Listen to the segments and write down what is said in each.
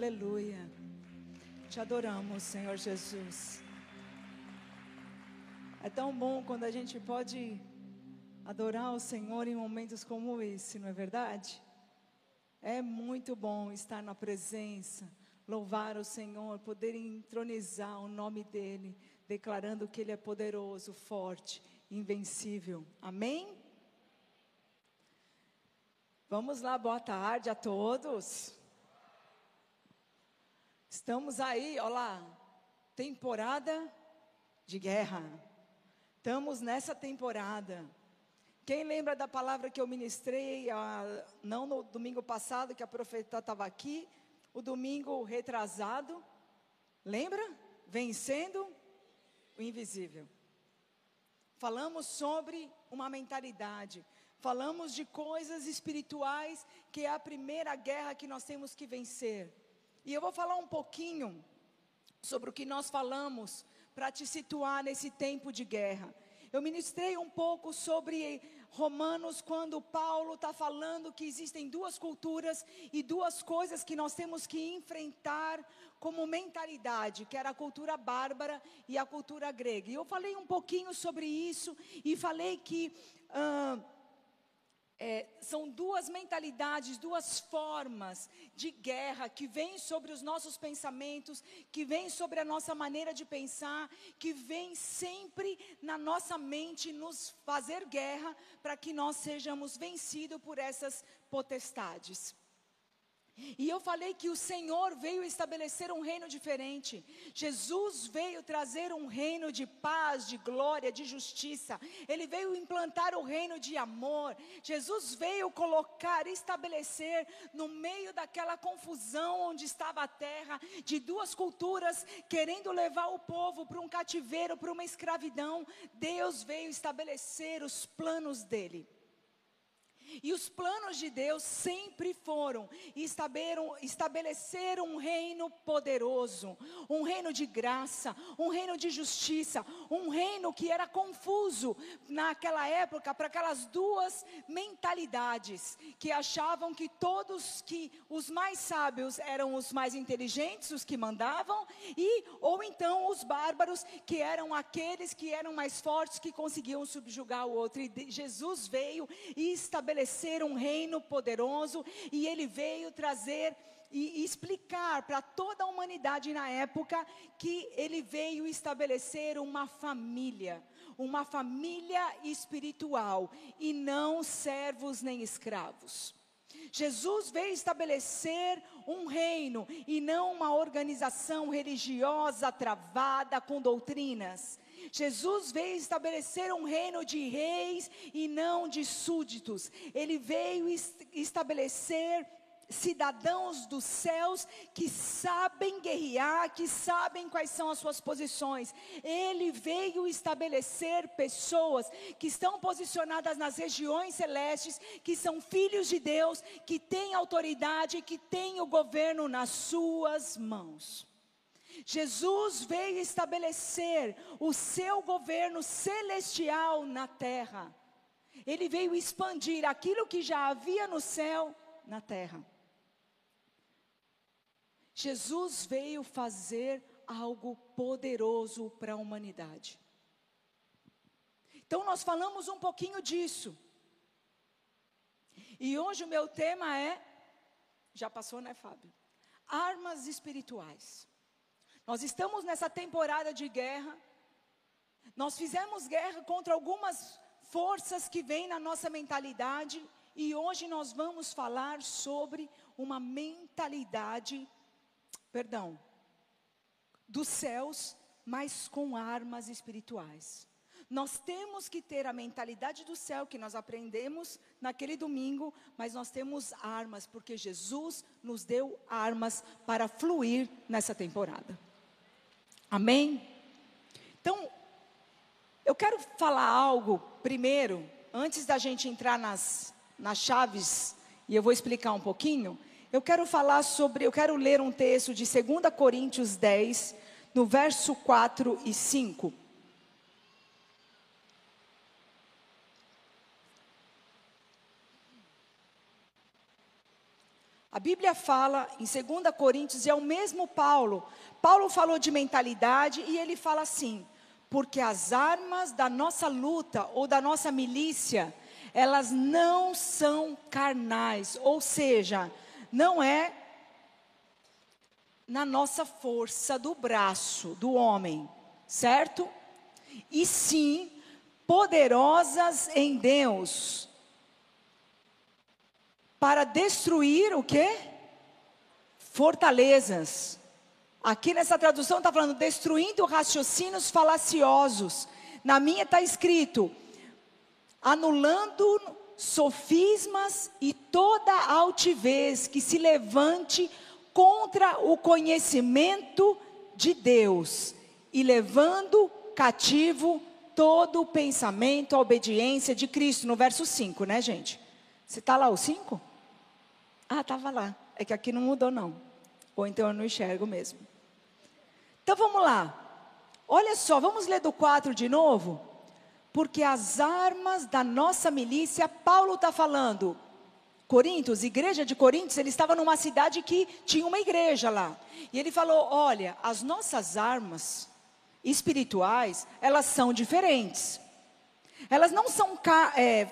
Aleluia. Te adoramos, Senhor Jesus. É tão bom quando a gente pode adorar o Senhor em momentos como esse, não é verdade? É muito bom estar na presença, louvar o Senhor, poder entronizar o nome dEle, declarando que Ele é poderoso, forte, invencível. Amém? Vamos lá, boa tarde a todos. Estamos aí, olha lá, temporada de guerra. Estamos nessa temporada. Quem lembra da palavra que eu ministrei, a, não no domingo passado, que a profeta estava aqui, o domingo retrasado? Lembra? Vencendo o invisível. Falamos sobre uma mentalidade, falamos de coisas espirituais, que é a primeira guerra que nós temos que vencer. E eu vou falar um pouquinho sobre o que nós falamos para te situar nesse tempo de guerra. Eu ministrei um pouco sobre Romanos, quando Paulo está falando que existem duas culturas e duas coisas que nós temos que enfrentar como mentalidade, que era a cultura bárbara e a cultura grega. E eu falei um pouquinho sobre isso e falei que. Uh, é, são duas mentalidades, duas formas de guerra que vêm sobre os nossos pensamentos, que vêm sobre a nossa maneira de pensar, que vêm sempre na nossa mente nos fazer guerra para que nós sejamos vencidos por essas potestades. E eu falei que o Senhor veio estabelecer um reino diferente. Jesus veio trazer um reino de paz, de glória, de justiça. Ele veio implantar o reino de amor. Jesus veio colocar, estabelecer no meio daquela confusão onde estava a terra, de duas culturas querendo levar o povo para um cativeiro, para uma escravidão. Deus veio estabelecer os planos dele. E os planos de Deus sempre foram estabelecer um reino poderoso, um reino de graça, um reino de justiça, um reino que era confuso naquela época para aquelas duas mentalidades que achavam que todos que os mais sábios eram os mais inteligentes, os que mandavam, e ou então os bárbaros que eram aqueles que eram mais fortes que conseguiam subjugar o outro. E Jesus veio e estabeleceu estabelecer um reino poderoso e ele veio trazer e explicar para toda a humanidade na época que ele veio estabelecer uma família, uma família espiritual e não servos nem escravos. Jesus veio estabelecer um reino e não uma organização religiosa travada com doutrinas. Jesus veio estabelecer um reino de reis e não de súditos. Ele veio estabelecer cidadãos dos céus que sabem guerrear, que sabem quais são as suas posições. Ele veio estabelecer pessoas que estão posicionadas nas regiões celestes, que são filhos de Deus, que têm autoridade, que têm o governo nas suas mãos. Jesus veio estabelecer o seu governo celestial na terra. Ele veio expandir aquilo que já havia no céu na terra. Jesus veio fazer algo poderoso para a humanidade. Então nós falamos um pouquinho disso. E hoje o meu tema é já passou, né, Fábio? Armas espirituais. Nós estamos nessa temporada de guerra. Nós fizemos guerra contra algumas forças que vêm na nossa mentalidade. E hoje nós vamos falar sobre uma mentalidade, perdão, dos céus, mas com armas espirituais. Nós temos que ter a mentalidade do céu que nós aprendemos naquele domingo, mas nós temos armas, porque Jesus nos deu armas para fluir nessa temporada. Amém? Então, eu quero falar algo primeiro, antes da gente entrar nas, nas chaves, e eu vou explicar um pouquinho. Eu quero falar sobre, eu quero ler um texto de 2 Coríntios 10, no verso 4 e 5. A Bíblia fala em 2 Coríntios, e é o mesmo Paulo. Paulo falou de mentalidade e ele fala assim: porque as armas da nossa luta ou da nossa milícia, elas não são carnais, ou seja, não é na nossa força do braço do homem, certo? E sim poderosas em Deus para destruir o quê? Fortalezas. Aqui nessa tradução está falando destruindo raciocínios falaciosos. Na minha está escrito anulando sofismas e toda altivez que se levante contra o conhecimento de Deus e levando cativo todo o pensamento à obediência de Cristo, no verso 5, né, gente? Você está lá o 5? Ah, estava lá. É que aqui não mudou, não. Ou então eu não enxergo mesmo. Então vamos lá. Olha só, vamos ler do 4 de novo? Porque as armas da nossa milícia, Paulo está falando, Corintos, igreja de Corintos, ele estava numa cidade que tinha uma igreja lá. E ele falou: Olha, as nossas armas espirituais, elas são diferentes. Elas não são, é,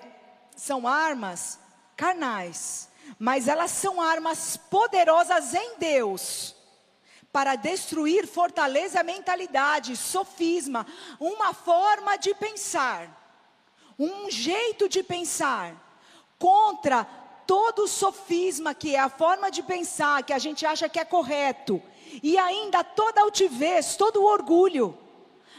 são armas carnais, mas elas são armas poderosas em Deus para destruir fortaleza, mentalidade, sofisma, uma forma de pensar, um jeito de pensar contra todo sofisma que é a forma de pensar que a gente acha que é correto e ainda toda altivez, todo orgulho.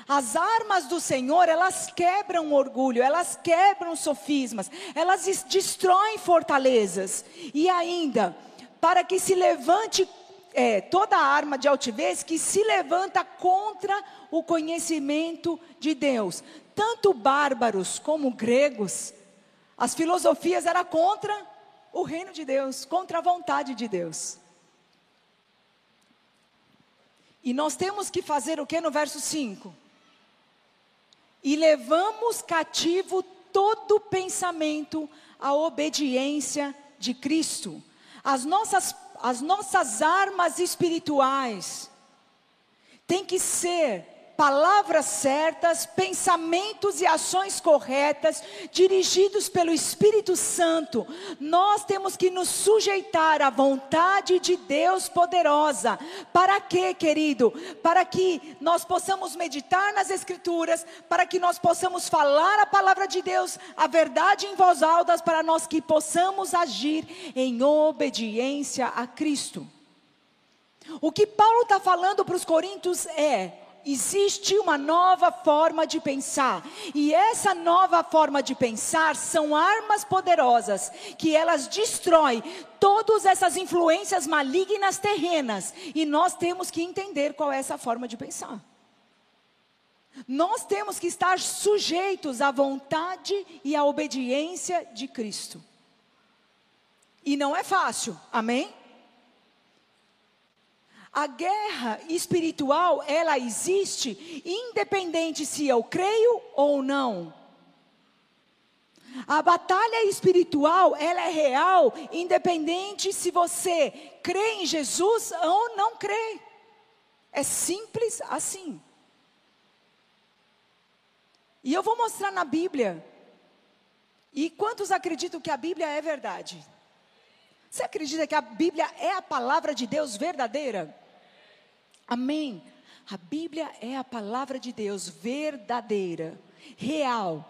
As armas do Senhor, elas quebram orgulho, elas quebram sofismas, elas destroem fortalezas. E ainda, para que se levante é, toda arma de altivez que se levanta contra o conhecimento de Deus. Tanto bárbaros como gregos, as filosofias eram contra o reino de Deus, contra a vontade de Deus. E nós temos que fazer o que no verso 5? E levamos cativo todo pensamento à obediência de Cristo. As nossas, as nossas armas espirituais têm que ser palavras certas, pensamentos e ações corretas, dirigidos pelo Espírito Santo. Nós temos que nos sujeitar à vontade de Deus poderosa. Para quê, querido? Para que nós possamos meditar nas Escrituras, para que nós possamos falar a palavra de Deus, a verdade em voz alta, para nós que possamos agir em obediência a Cristo. O que Paulo está falando para os coríntios é: existe uma nova forma de pensar. E essa nova forma de pensar são armas poderosas que elas destroem todas essas influências malignas terrenas. E nós temos que entender qual é essa forma de pensar. Nós temos que estar sujeitos à vontade e à obediência de Cristo. E não é fácil, amém? A guerra espiritual, ela existe independente se eu creio ou não. A batalha espiritual, ela é real, independente se você crê em Jesus ou não crê. É simples assim. E eu vou mostrar na Bíblia. E quantos acreditam que a Bíblia é verdade? Você acredita que a Bíblia é a palavra de Deus verdadeira? Amém. A Bíblia é a palavra de Deus verdadeira, real.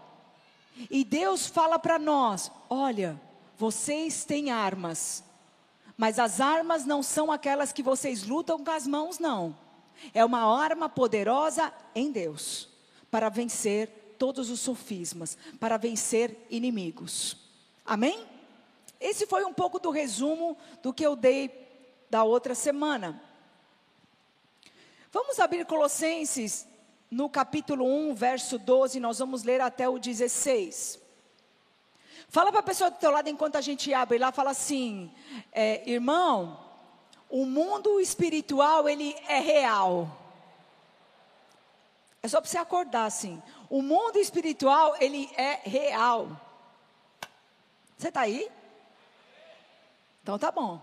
E Deus fala para nós: olha, vocês têm armas, mas as armas não são aquelas que vocês lutam com as mãos, não. É uma arma poderosa em Deus para vencer todos os sofismas, para vencer inimigos. Amém? Esse foi um pouco do resumo do que eu dei da outra semana. Vamos abrir Colossenses no capítulo 1, verso 12, nós vamos ler até o 16. Fala para a pessoa do teu lado enquanto a gente abre lá, fala assim, é, irmão, o mundo espiritual ele é real. É só para você acordar assim. O mundo espiritual ele é real. Você está aí? Então tá bom.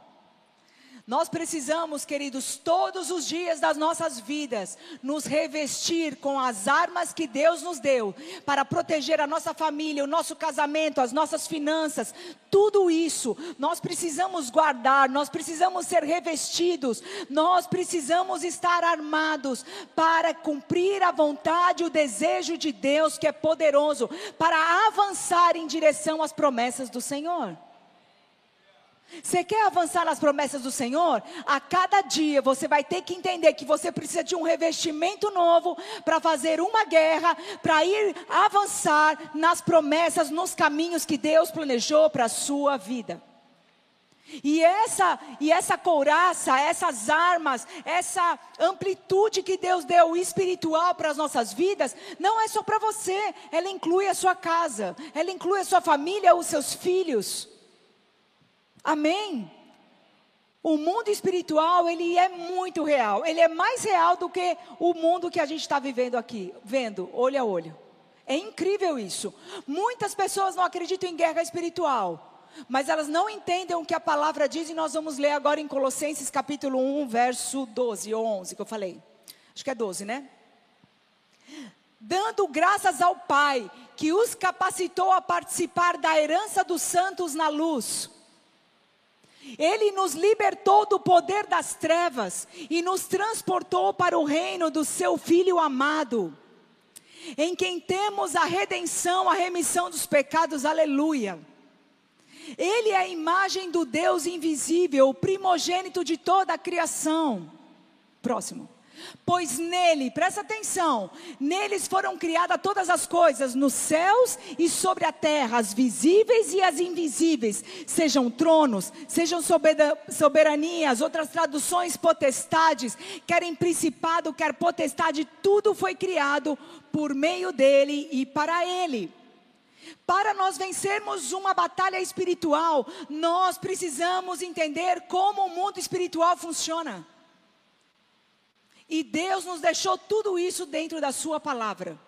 Nós precisamos, queridos, todos os dias das nossas vidas, nos revestir com as armas que Deus nos deu para proteger a nossa família, o nosso casamento, as nossas finanças, tudo isso. Nós precisamos guardar, nós precisamos ser revestidos, nós precisamos estar armados para cumprir a vontade, o desejo de Deus que é poderoso, para avançar em direção às promessas do Senhor. Você quer avançar nas promessas do Senhor? A cada dia você vai ter que entender que você precisa de um revestimento novo para fazer uma guerra, para ir avançar nas promessas, nos caminhos que Deus planejou para a sua vida. E essa, e essa couraça, essas armas, essa amplitude que Deus deu espiritual para as nossas vidas, não é só para você, ela inclui a sua casa, ela inclui a sua família, os seus filhos. Amém? O mundo espiritual, ele é muito real. Ele é mais real do que o mundo que a gente está vivendo aqui, vendo, olho a olho. É incrível isso. Muitas pessoas não acreditam em guerra espiritual, mas elas não entendem o que a palavra diz, e nós vamos ler agora em Colossenses capítulo 1, verso 12 ou 11, que eu falei. Acho que é 12, né? Dando graças ao Pai, que os capacitou a participar da herança dos santos na luz ele nos libertou do poder das trevas e nos transportou para o reino do seu Filho amado, em quem temos a redenção, a remissão dos pecados, aleluia. Ele é a imagem do Deus invisível, o primogênito de toda a criação. Próximo. Pois nele, presta atenção, neles foram criadas todas as coisas, nos céus e sobre a terra, as visíveis e as invisíveis, sejam tronos, sejam soberanias, outras traduções, potestades, querem principado, quer potestade, tudo foi criado por meio dele e para ele. Para nós vencermos uma batalha espiritual, nós precisamos entender como o mundo espiritual funciona. E Deus nos deixou tudo isso dentro da Sua palavra.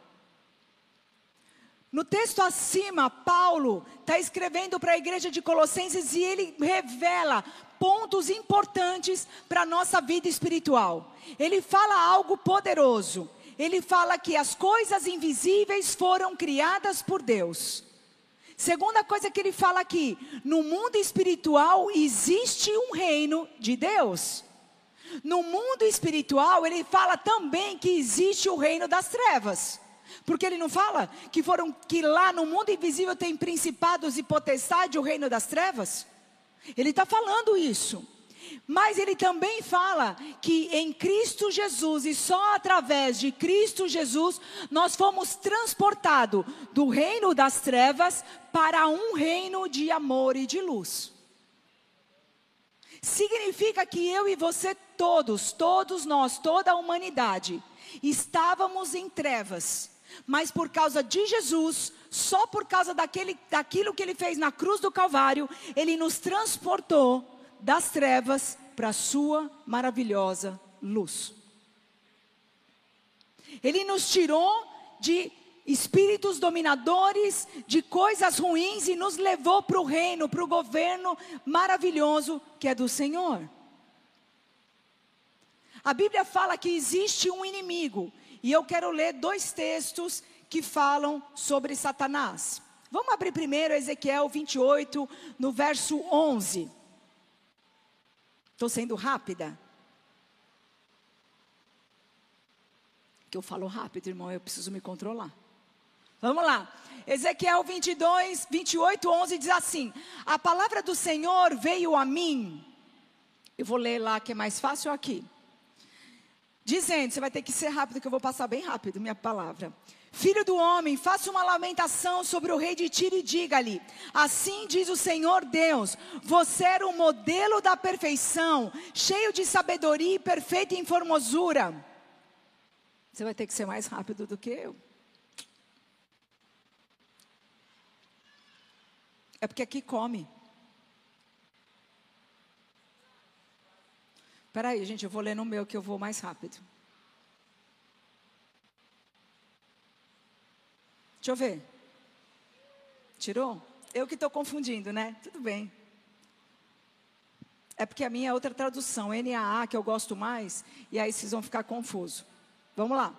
No texto acima, Paulo está escrevendo para a igreja de Colossenses e ele revela pontos importantes para a nossa vida espiritual. Ele fala algo poderoso. Ele fala que as coisas invisíveis foram criadas por Deus. Segunda coisa que ele fala aqui: no mundo espiritual existe um reino de Deus. No mundo espiritual, ele fala também que existe o reino das trevas. Porque ele não fala que foram que lá no mundo invisível tem principados e potestade, o reino das trevas? Ele está falando isso. Mas ele também fala que em Cristo Jesus e só através de Cristo Jesus nós fomos transportados do reino das trevas para um reino de amor e de luz. Significa que eu e você todos, todos nós, toda a humanidade, estávamos em trevas, mas por causa de Jesus, só por causa daquele, daquilo que ele fez na cruz do Calvário, ele nos transportou das trevas para a sua maravilhosa luz. Ele nos tirou de espíritos dominadores de coisas ruins e nos levou para o reino, para o governo maravilhoso que é do Senhor. A Bíblia fala que existe um inimigo, e eu quero ler dois textos que falam sobre Satanás. Vamos abrir primeiro Ezequiel 28, no verso 11. Estou sendo rápida? Que eu falo rápido, irmão, eu preciso me controlar. Vamos lá. Ezequiel 22, 28, 11 diz assim: A palavra do Senhor veio a mim. Eu vou ler lá que é mais fácil aqui. Dizendo, você vai ter que ser rápido, que eu vou passar bem rápido minha palavra. Filho do homem, faça uma lamentação sobre o rei de Tiro e diga-lhe: Assim diz o Senhor Deus: Você era o modelo da perfeição, cheio de sabedoria e perfeito em formosura. Você vai ter que ser mais rápido do que eu. É porque aqui come. Espera aí, gente, eu vou ler no meu que eu vou mais rápido. Deixa eu ver. Tirou? Eu que estou confundindo, né? Tudo bem. É porque a minha é outra tradução, NAA, que eu gosto mais, e aí vocês vão ficar confusos. Vamos lá.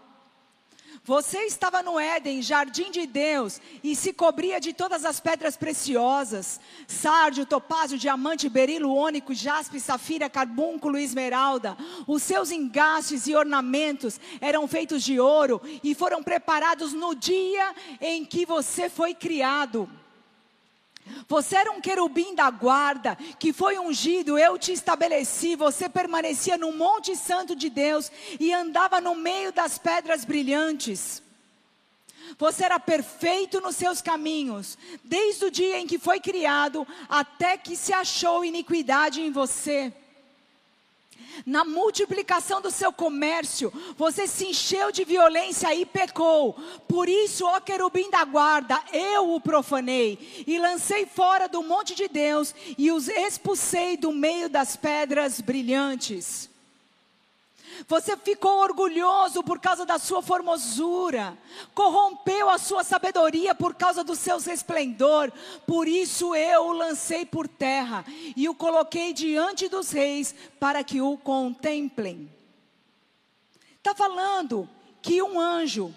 Você estava no Éden, jardim de Deus, e se cobria de todas as pedras preciosas: sárdio, topázio, diamante, berilo, ônico, jaspe, safira, carbúnculo e esmeralda. Os seus engastes e ornamentos eram feitos de ouro e foram preparados no dia em que você foi criado. Você era um querubim da guarda, que foi ungido, eu te estabeleci. Você permanecia no Monte Santo de Deus e andava no meio das pedras brilhantes. Você era perfeito nos seus caminhos, desde o dia em que foi criado até que se achou iniquidade em você na multiplicação do seu comércio, você se encheu de violência e pecou. Por isso, ó querubim da guarda, eu o profanei e lancei fora do monte de Deus e os expulsei do meio das pedras brilhantes. Você ficou orgulhoso por causa da sua formosura, corrompeu a sua sabedoria por causa do seu esplendor. Por isso eu o lancei por terra e o coloquei diante dos reis para que o contemplem. Está falando que um anjo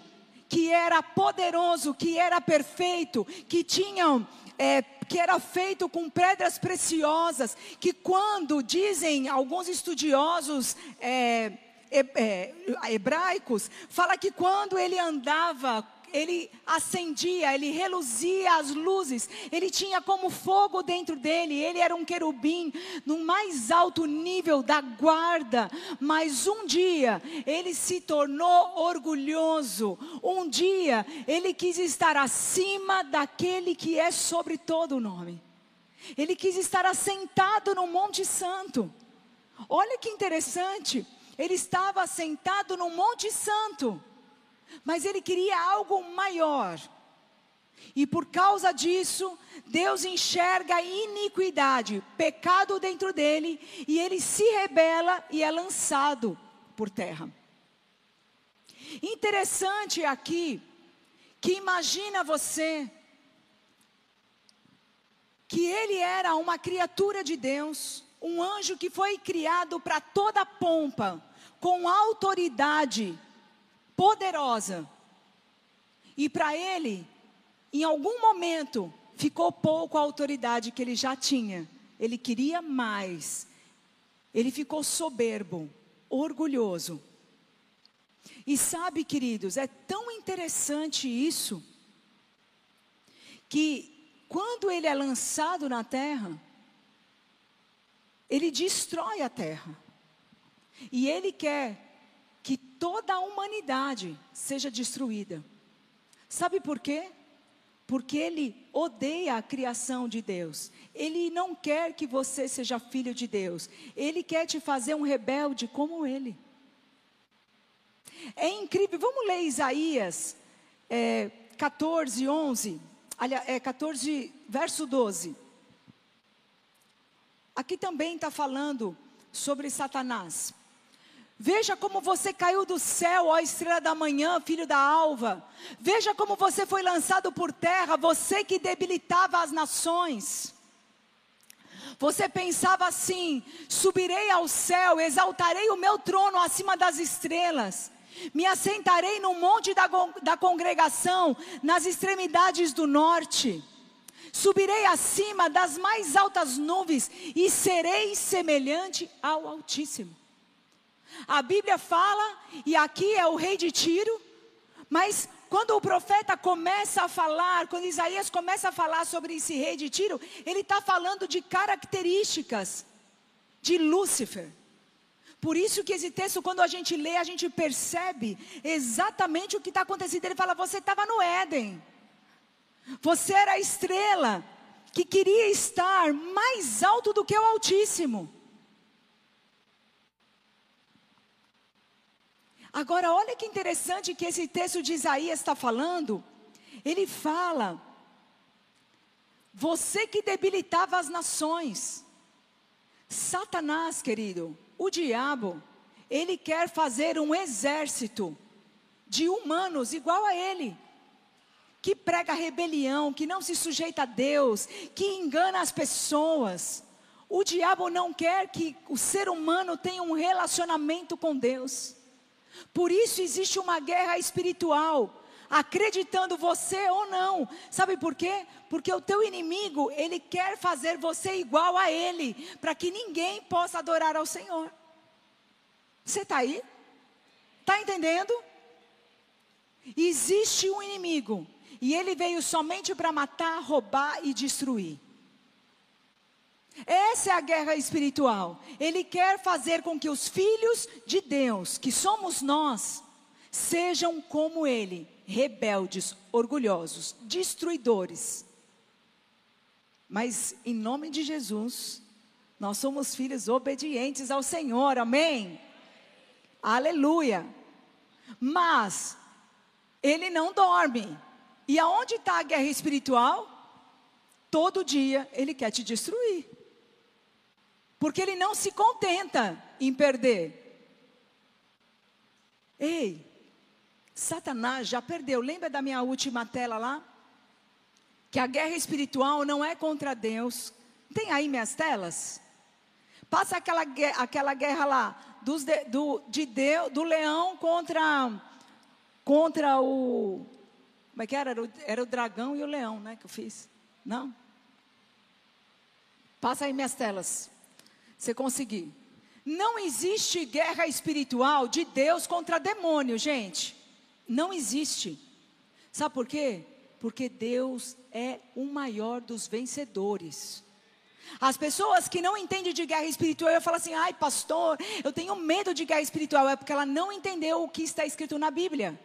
que era poderoso, que era perfeito, que tinha é, que era feito com pedras preciosas, que quando dizem alguns estudiosos é, hebraicos, fala que quando ele andava, ele acendia, ele reluzia as luzes, ele tinha como fogo dentro dele, ele era um querubim no mais alto nível da guarda, mas um dia ele se tornou orgulhoso, um dia ele quis estar acima daquele que é sobre todo o nome, ele quis estar assentado no Monte Santo. Olha que interessante. Ele estava sentado no Monte Santo, mas ele queria algo maior. E por causa disso, Deus enxerga iniquidade, pecado dentro dele, e ele se rebela e é lançado por terra. Interessante aqui, que imagina você, que ele era uma criatura de Deus, um anjo que foi criado para toda pompa, com autoridade poderosa. E para ele, em algum momento, ficou pouco a autoridade que ele já tinha. Ele queria mais. Ele ficou soberbo, orgulhoso. E sabe, queridos, é tão interessante isso, que quando ele é lançado na terra, ele destrói a terra. E Ele quer que toda a humanidade seja destruída. Sabe por quê? Porque Ele odeia a criação de Deus. Ele não quer que você seja filho de Deus. Ele quer te fazer um rebelde como Ele. É incrível. Vamos ler Isaías é, 14, 11. Aliás, é 14, verso 12. Aqui também está falando sobre Satanás. Veja como você caiu do céu, ó estrela da manhã, filho da alva. Veja como você foi lançado por terra, você que debilitava as nações. Você pensava assim: subirei ao céu, exaltarei o meu trono acima das estrelas, me assentarei no monte da, da congregação, nas extremidades do norte. Subirei acima das mais altas nuvens e serei semelhante ao Altíssimo. A Bíblia fala, e aqui é o rei de Tiro, mas quando o profeta começa a falar, quando Isaías começa a falar sobre esse rei de Tiro, ele está falando de características de Lúcifer. Por isso que esse texto, quando a gente lê, a gente percebe exatamente o que está acontecendo. Ele fala: você estava no Éden, você era a estrela que queria estar mais alto do que o Altíssimo. Agora, olha que interessante que esse texto de Isaías está falando. Ele fala: Você que debilitava as nações. Satanás, querido, o diabo, ele quer fazer um exército de humanos igual a ele, que prega rebelião, que não se sujeita a Deus, que engana as pessoas. O diabo não quer que o ser humano tenha um relacionamento com Deus. Por isso existe uma guerra espiritual, acreditando você ou não. Sabe por quê? Porque o teu inimigo, ele quer fazer você igual a ele, para que ninguém possa adorar ao Senhor. Você está aí? Está entendendo? Existe um inimigo, e ele veio somente para matar, roubar e destruir. Essa é a guerra espiritual. Ele quer fazer com que os filhos de Deus, que somos nós, sejam como ele, rebeldes, orgulhosos, destruidores. Mas em nome de Jesus, nós somos filhos obedientes ao Senhor, amém? Aleluia. Mas ele não dorme. E aonde está a guerra espiritual? Todo dia ele quer te destruir. Porque ele não se contenta em perder. Ei, Satanás já perdeu. Lembra da minha última tela lá? Que a guerra espiritual não é contra Deus. Tem aí minhas telas? Passa aquela, aquela guerra lá dos de, do, de Deus, do leão contra, contra o. Como é que era? Era o, era o dragão e o leão, né? Que eu fiz. Não? Passa aí minhas telas. Você conseguir. Não existe guerra espiritual de Deus contra demônio, gente. Não existe. Sabe por quê? Porque Deus é o maior dos vencedores. As pessoas que não entendem de guerra espiritual, eu falo assim: ai, pastor, eu tenho medo de guerra espiritual. É porque ela não entendeu o que está escrito na Bíblia.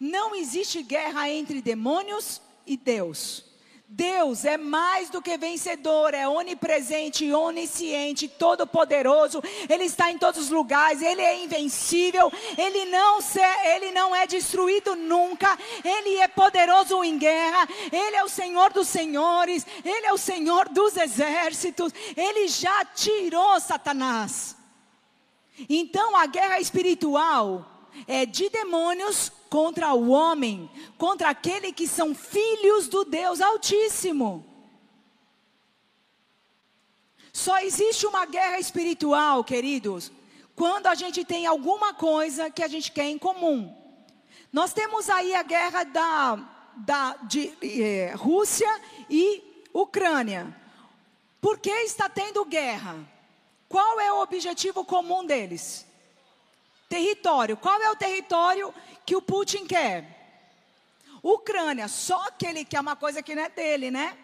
Não existe guerra entre demônios e Deus. Deus é mais do que vencedor, é onipresente, onisciente, todo-poderoso, Ele está em todos os lugares, Ele é invencível, Ele não, se, ele não é destruído nunca, Ele é poderoso em guerra, Ele é o Senhor dos senhores, Ele é o Senhor dos exércitos, Ele já tirou Satanás. Então a guerra espiritual é de demônios contra o homem, contra aquele que são filhos do Deus Altíssimo. Só existe uma guerra espiritual, queridos, quando a gente tem alguma coisa que a gente quer em comum. Nós temos aí a guerra da, da de, eh, Rússia e Ucrânia. Por que está tendo guerra? Qual é o objetivo comum deles? Território. Qual é o território que o Putin quer? Ucrânia. Só que ele quer uma coisa que não é dele, né?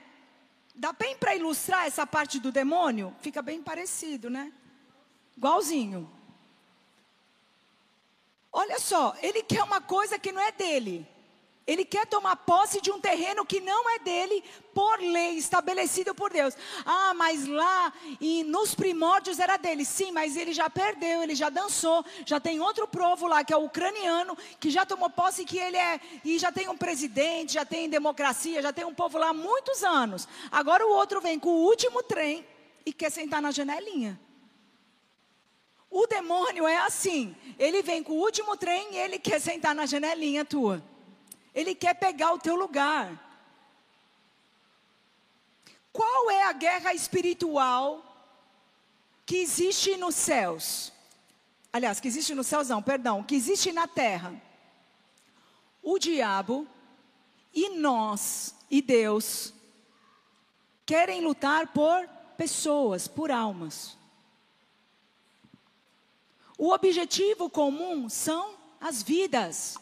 Dá bem para ilustrar essa parte do demônio? Fica bem parecido, né? Igualzinho. Olha só, ele quer uma coisa que não é dele. Ele quer tomar posse de um terreno que não é dele, por lei, estabelecido por Deus. Ah, mas lá e nos primórdios era dele. Sim, mas ele já perdeu, ele já dançou. Já tem outro povo lá, que é o ucraniano, que já tomou posse que ele é. E já tem um presidente, já tem democracia, já tem um povo lá há muitos anos. Agora o outro vem com o último trem e quer sentar na janelinha. O demônio é assim. Ele vem com o último trem e ele quer sentar na janelinha tua. Ele quer pegar o teu lugar. Qual é a guerra espiritual que existe nos céus? Aliás, que existe nos céus, não, perdão, que existe na terra. O diabo e nós e Deus querem lutar por pessoas, por almas. O objetivo comum são as vidas.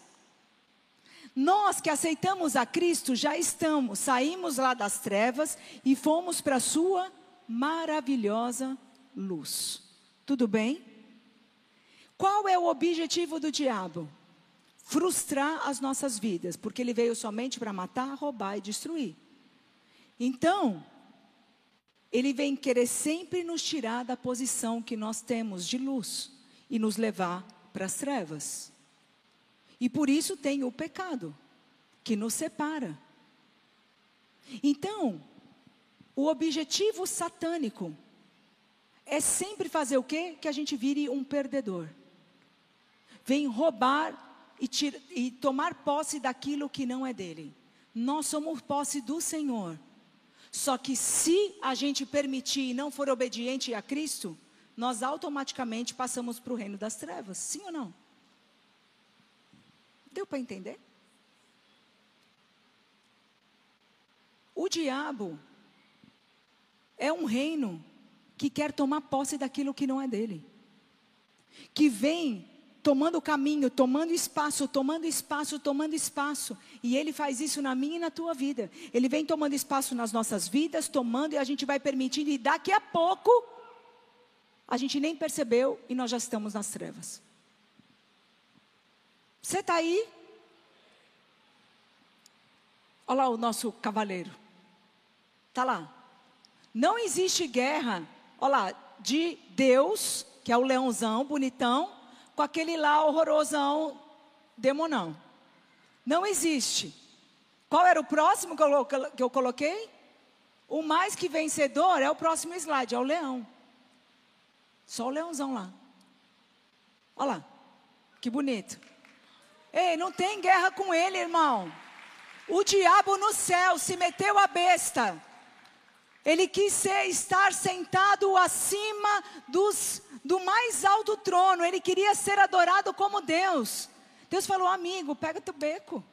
Nós que aceitamos a Cristo já estamos, saímos lá das trevas e fomos para a sua maravilhosa luz. Tudo bem? Qual é o objetivo do diabo? Frustrar as nossas vidas, porque ele veio somente para matar, roubar e destruir. Então, ele vem querer sempre nos tirar da posição que nós temos de luz e nos levar para as trevas. E por isso tem o pecado, que nos separa. Então, o objetivo satânico é sempre fazer o quê? Que a gente vire um perdedor. Vem roubar e, tira, e tomar posse daquilo que não é dele. Nós somos posse do Senhor. Só que se a gente permitir e não for obediente a Cristo, nós automaticamente passamos para o reino das trevas. Sim ou não? Deu para entender? O diabo é um reino que quer tomar posse daquilo que não é dele. Que vem tomando caminho, tomando espaço, tomando espaço, tomando espaço. E ele faz isso na minha e na tua vida. Ele vem tomando espaço nas nossas vidas, tomando e a gente vai permitindo e daqui a pouco a gente nem percebeu e nós já estamos nas trevas. Você está aí? Olha lá o nosso cavaleiro. Está lá. Não existe guerra, olha lá, de Deus, que é o leãozão bonitão, com aquele lá horrorosão demonão. Não existe. Qual era o próximo que eu coloquei? O mais que vencedor é o próximo slide, é o leão. Só o leãozão lá. Olha lá, que bonito. Ei, não tem guerra com ele, irmão. O diabo no céu se meteu a besta. Ele quis ser, estar sentado acima dos, do mais alto trono. Ele queria ser adorado como Deus. Deus falou, amigo, pega teu beco.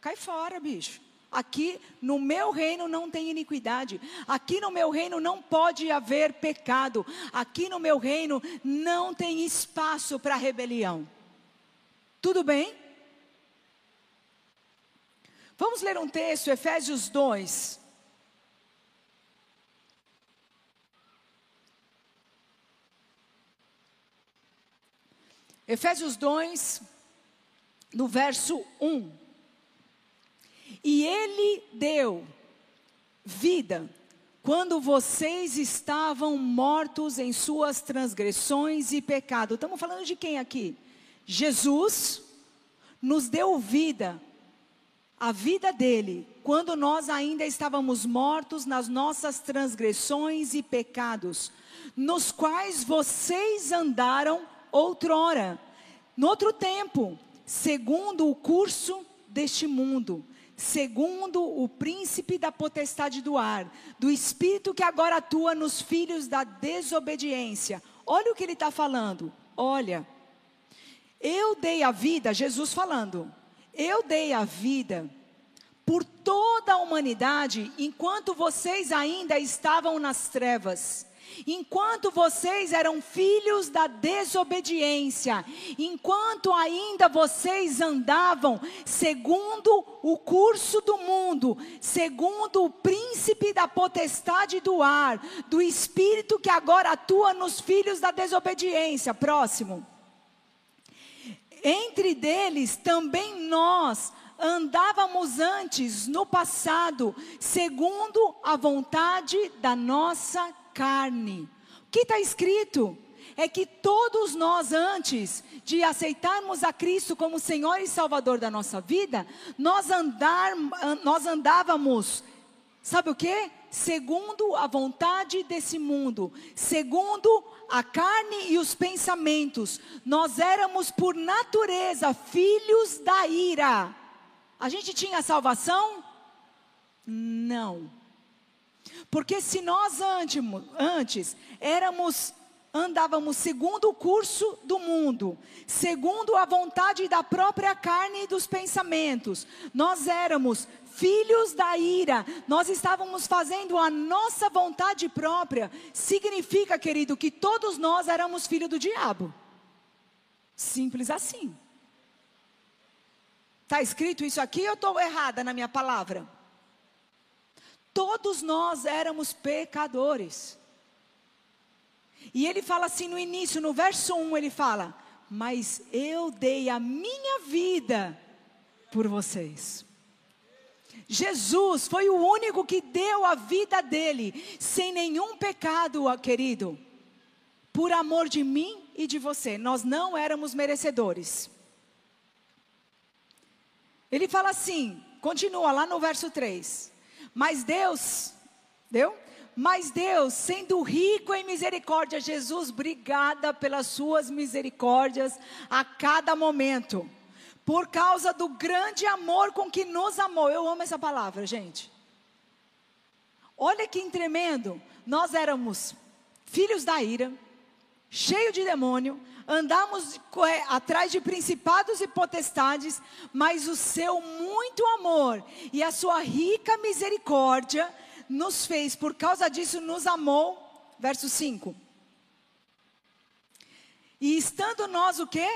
Cai fora, bicho. Aqui no meu reino não tem iniquidade. Aqui no meu reino não pode haver pecado. Aqui no meu reino não tem espaço para rebelião. Tudo bem? Vamos ler um texto, Efésios 2. Efésios 2, no verso 1. E ele deu vida quando vocês estavam mortos em suas transgressões e pecado. Estamos falando de quem aqui? Jesus nos deu vida, a vida dele, quando nós ainda estávamos mortos nas nossas transgressões e pecados, nos quais vocês andaram outrora, no outro tempo, segundo o curso deste mundo, segundo o príncipe da potestade do ar, do espírito que agora atua nos filhos da desobediência. Olha o que ele está falando. Olha, eu dei a vida, Jesus falando, eu dei a vida por toda a humanidade enquanto vocês ainda estavam nas trevas. Enquanto vocês eram filhos da desobediência, enquanto ainda vocês andavam segundo o curso do mundo, segundo o príncipe da potestade do ar, do espírito que agora atua nos filhos da desobediência. Próximo. Entre deles também nós andávamos antes, no passado, segundo a vontade da nossa carne. O que está escrito? É que todos nós, antes de aceitarmos a Cristo como Senhor e Salvador da nossa vida, nós, andar, nós andávamos, sabe o que? Segundo a vontade desse mundo, segundo a carne e os pensamentos, nós éramos por natureza filhos da ira. A gente tinha salvação? Não. Porque se nós antes éramos andávamos segundo o curso do mundo, segundo a vontade da própria carne e dos pensamentos. Nós éramos filhos da ira, nós estávamos fazendo a nossa vontade própria. Significa, querido, que todos nós éramos filhos do diabo. Simples assim. Está escrito isso aqui ou estou errada na minha palavra? Todos nós éramos pecadores. E ele fala assim no início, no verso 1, ele fala: Mas eu dei a minha vida por vocês. Jesus foi o único que deu a vida dele, sem nenhum pecado, querido, por amor de mim e de você. Nós não éramos merecedores. Ele fala assim, continua lá no verso 3. Mas Deus, deu? Mas Deus, sendo rico em misericórdia, Jesus, obrigada pelas suas misericórdias a cada momento. Por causa do grande amor com que nos amou. Eu amo essa palavra, gente. Olha que tremendo. Nós éramos filhos da ira, cheio de demônio, andamos é, atrás de principados e potestades, mas o seu muito amor e a sua rica misericórdia nos fez, por causa disso, nos amou. Verso 5. E estando nós o quê?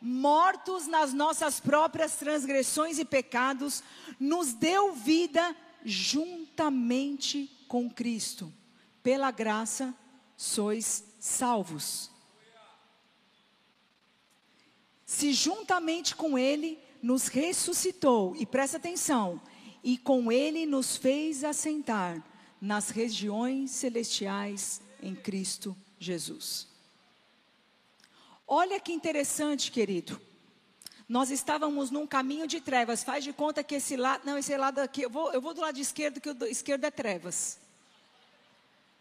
Mortos nas nossas próprias transgressões e pecados, nos deu vida juntamente com Cristo. Pela graça sois salvos. Se juntamente com Ele nos ressuscitou, e presta atenção, e com Ele nos fez assentar nas regiões celestiais em Cristo Jesus. Olha que interessante, querido. Nós estávamos num caminho de trevas. Faz de conta que esse lado, não, esse lado aqui, eu vou, eu vou do lado esquerdo, que o esquerdo é trevas.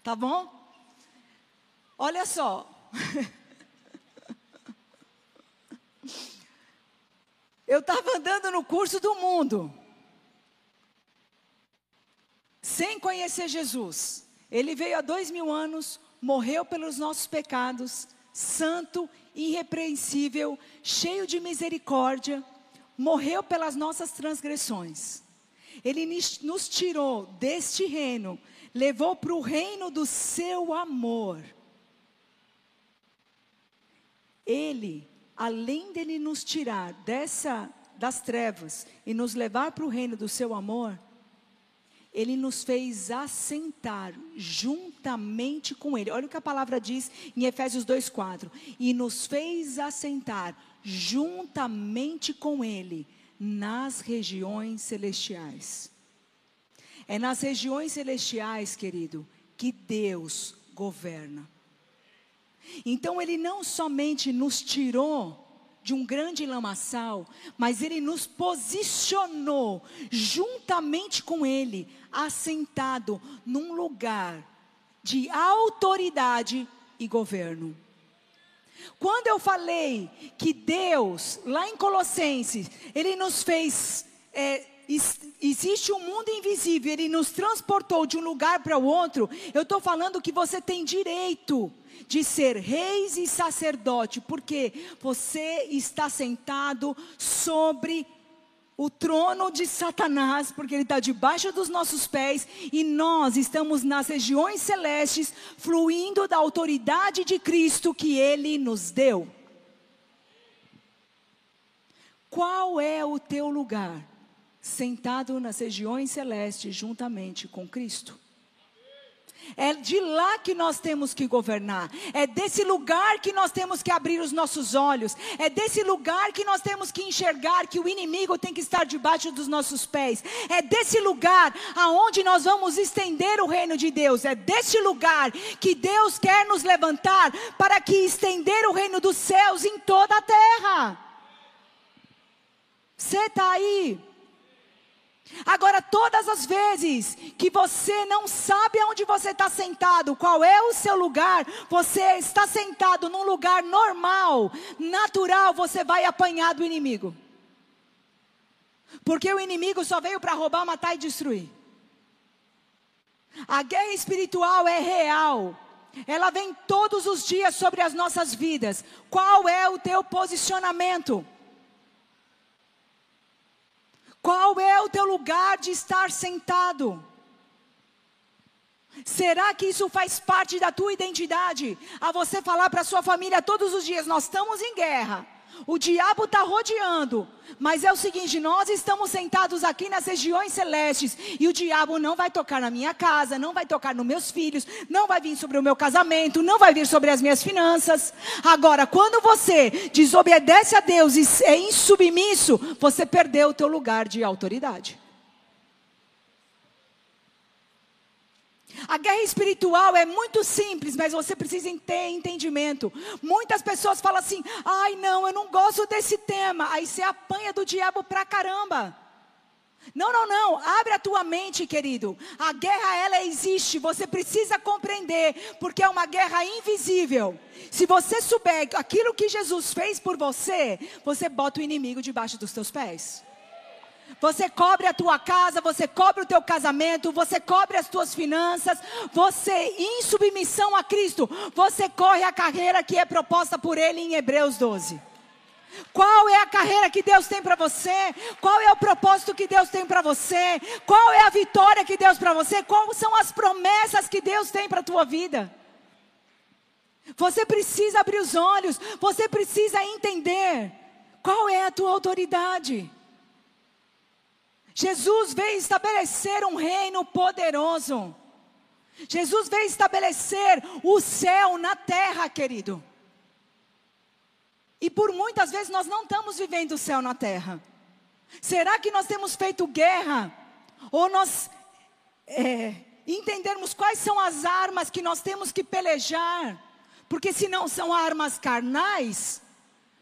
Tá bom? Olha só. Eu estava andando no curso do mundo, sem conhecer Jesus. Ele veio há dois mil anos, morreu pelos nossos pecados, santo, irrepreensível, cheio de misericórdia, morreu pelas nossas transgressões. Ele nos tirou deste reino, levou para o reino do seu amor. Ele além dele nos tirar dessa das trevas e nos levar para o reino do seu amor, ele nos fez assentar juntamente com ele. Olha o que a palavra diz em Efésios 2:4. E nos fez assentar juntamente com ele nas regiões celestiais. É nas regiões celestiais, querido, que Deus governa. Então ele não somente nos tirou de um grande lamaçal, mas ele nos posicionou juntamente com ele, assentado num lugar de autoridade e governo. Quando eu falei que Deus, lá em Colossenses, Ele nos fez, é, existe um mundo invisível, Ele nos transportou de um lugar para o outro, eu estou falando que você tem direito de ser reis e sacerdote, porque você está sentado sobre o trono de Satanás, porque ele está debaixo dos nossos pés, e nós estamos nas regiões celestes, fluindo da autoridade de Cristo que ele nos deu. Qual é o teu lugar? Sentado nas regiões celestes, juntamente com Cristo. É de lá que nós temos que governar. É desse lugar que nós temos que abrir os nossos olhos. É desse lugar que nós temos que enxergar que o inimigo tem que estar debaixo dos nossos pés. É desse lugar aonde nós vamos estender o reino de Deus. É desse lugar que Deus quer nos levantar para que estender o reino dos céus em toda a terra. Você está aí? Agora, todas as vezes que você não sabe aonde você está sentado, qual é o seu lugar, você está sentado num lugar normal, natural, você vai apanhar do inimigo. Porque o inimigo só veio para roubar, matar e destruir. A guerra espiritual é real. Ela vem todos os dias sobre as nossas vidas. Qual é o teu posicionamento? Qual é o teu lugar de estar sentado? Será que isso faz parte da tua identidade? A você falar para sua família todos os dias: nós estamos em guerra. O diabo está rodeando. Mas é o seguinte: nós estamos sentados aqui nas regiões celestes. E o diabo não vai tocar na minha casa, não vai tocar nos meus filhos, não vai vir sobre o meu casamento, não vai vir sobre as minhas finanças. Agora, quando você desobedece a Deus e é insubmisso, você perdeu o teu lugar de autoridade. A guerra espiritual é muito simples, mas você precisa ter entendimento. Muitas pessoas falam assim: ai, não, eu não gosto desse tema. Aí você apanha do diabo pra caramba. Não, não, não. Abre a tua mente, querido. A guerra, ela existe. Você precisa compreender, porque é uma guerra invisível. Se você souber aquilo que Jesus fez por você, você bota o inimigo debaixo dos teus pés. Você cobre a tua casa, você cobre o teu casamento, você cobre as tuas finanças, você em submissão a Cristo, você corre a carreira que é proposta por ele em Hebreus 12. Qual é a carreira que Deus tem para você? Qual é o propósito que Deus tem para você? Qual é a vitória que Deus para você? Quais são as promessas que Deus tem para a tua vida? Você precisa abrir os olhos, você precisa entender qual é a tua autoridade. Jesus veio estabelecer um reino poderoso. Jesus veio estabelecer o céu na terra, querido. E por muitas vezes nós não estamos vivendo o céu na terra. Será que nós temos feito guerra? Ou nós é, entendermos quais são as armas que nós temos que pelejar? Porque se não são armas carnais,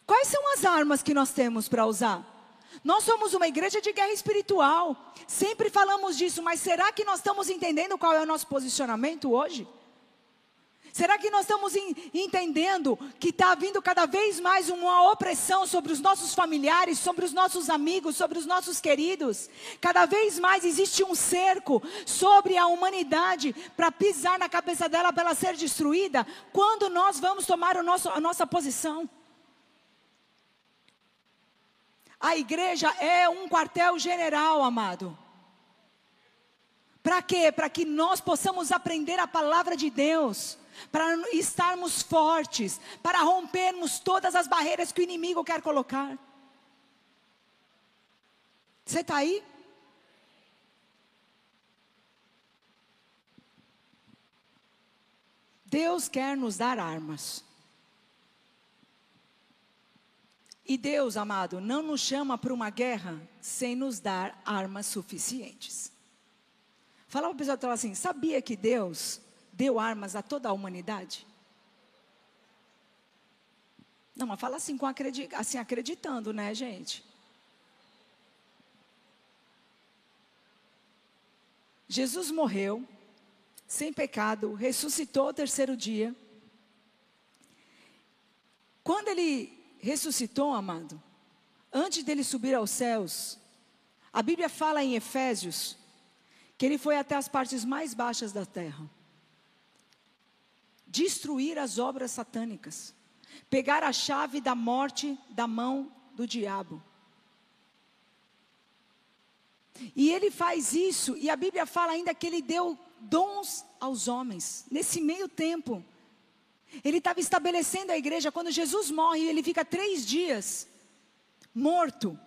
quais são as armas que nós temos para usar? Nós somos uma igreja de guerra espiritual. Sempre falamos disso, mas será que nós estamos entendendo qual é o nosso posicionamento hoje? Será que nós estamos entendendo que está vindo cada vez mais uma opressão sobre os nossos familiares, sobre os nossos amigos, sobre os nossos queridos? Cada vez mais existe um cerco sobre a humanidade para pisar na cabeça dela para ela ser destruída. Quando nós vamos tomar nosso, a nossa posição? A igreja é um quartel-general, amado. Para quê? Para que nós possamos aprender a palavra de Deus para estarmos fortes, para rompermos todas as barreiras que o inimigo quer colocar. Você está aí? Deus quer nos dar armas. E Deus, amado, não nos chama para uma guerra sem nos dar armas suficientes. Fala para o pessoal assim: sabia que Deus deu armas a toda a humanidade? Não, mas fala assim, com acredi assim acreditando, né, gente? Jesus morreu, sem pecado, ressuscitou ao terceiro dia. Quando ele ressuscitou, amado, antes dele subir aos céus, a Bíblia fala em Efésios que ele foi até as partes mais baixas da terra destruir as obras satânicas, pegar a chave da morte da mão do diabo. E ele faz isso, e a Bíblia fala ainda que ele deu dons aos homens. Nesse meio tempo, ele estava estabelecendo a igreja. Quando Jesus morre, ele fica três dias morto.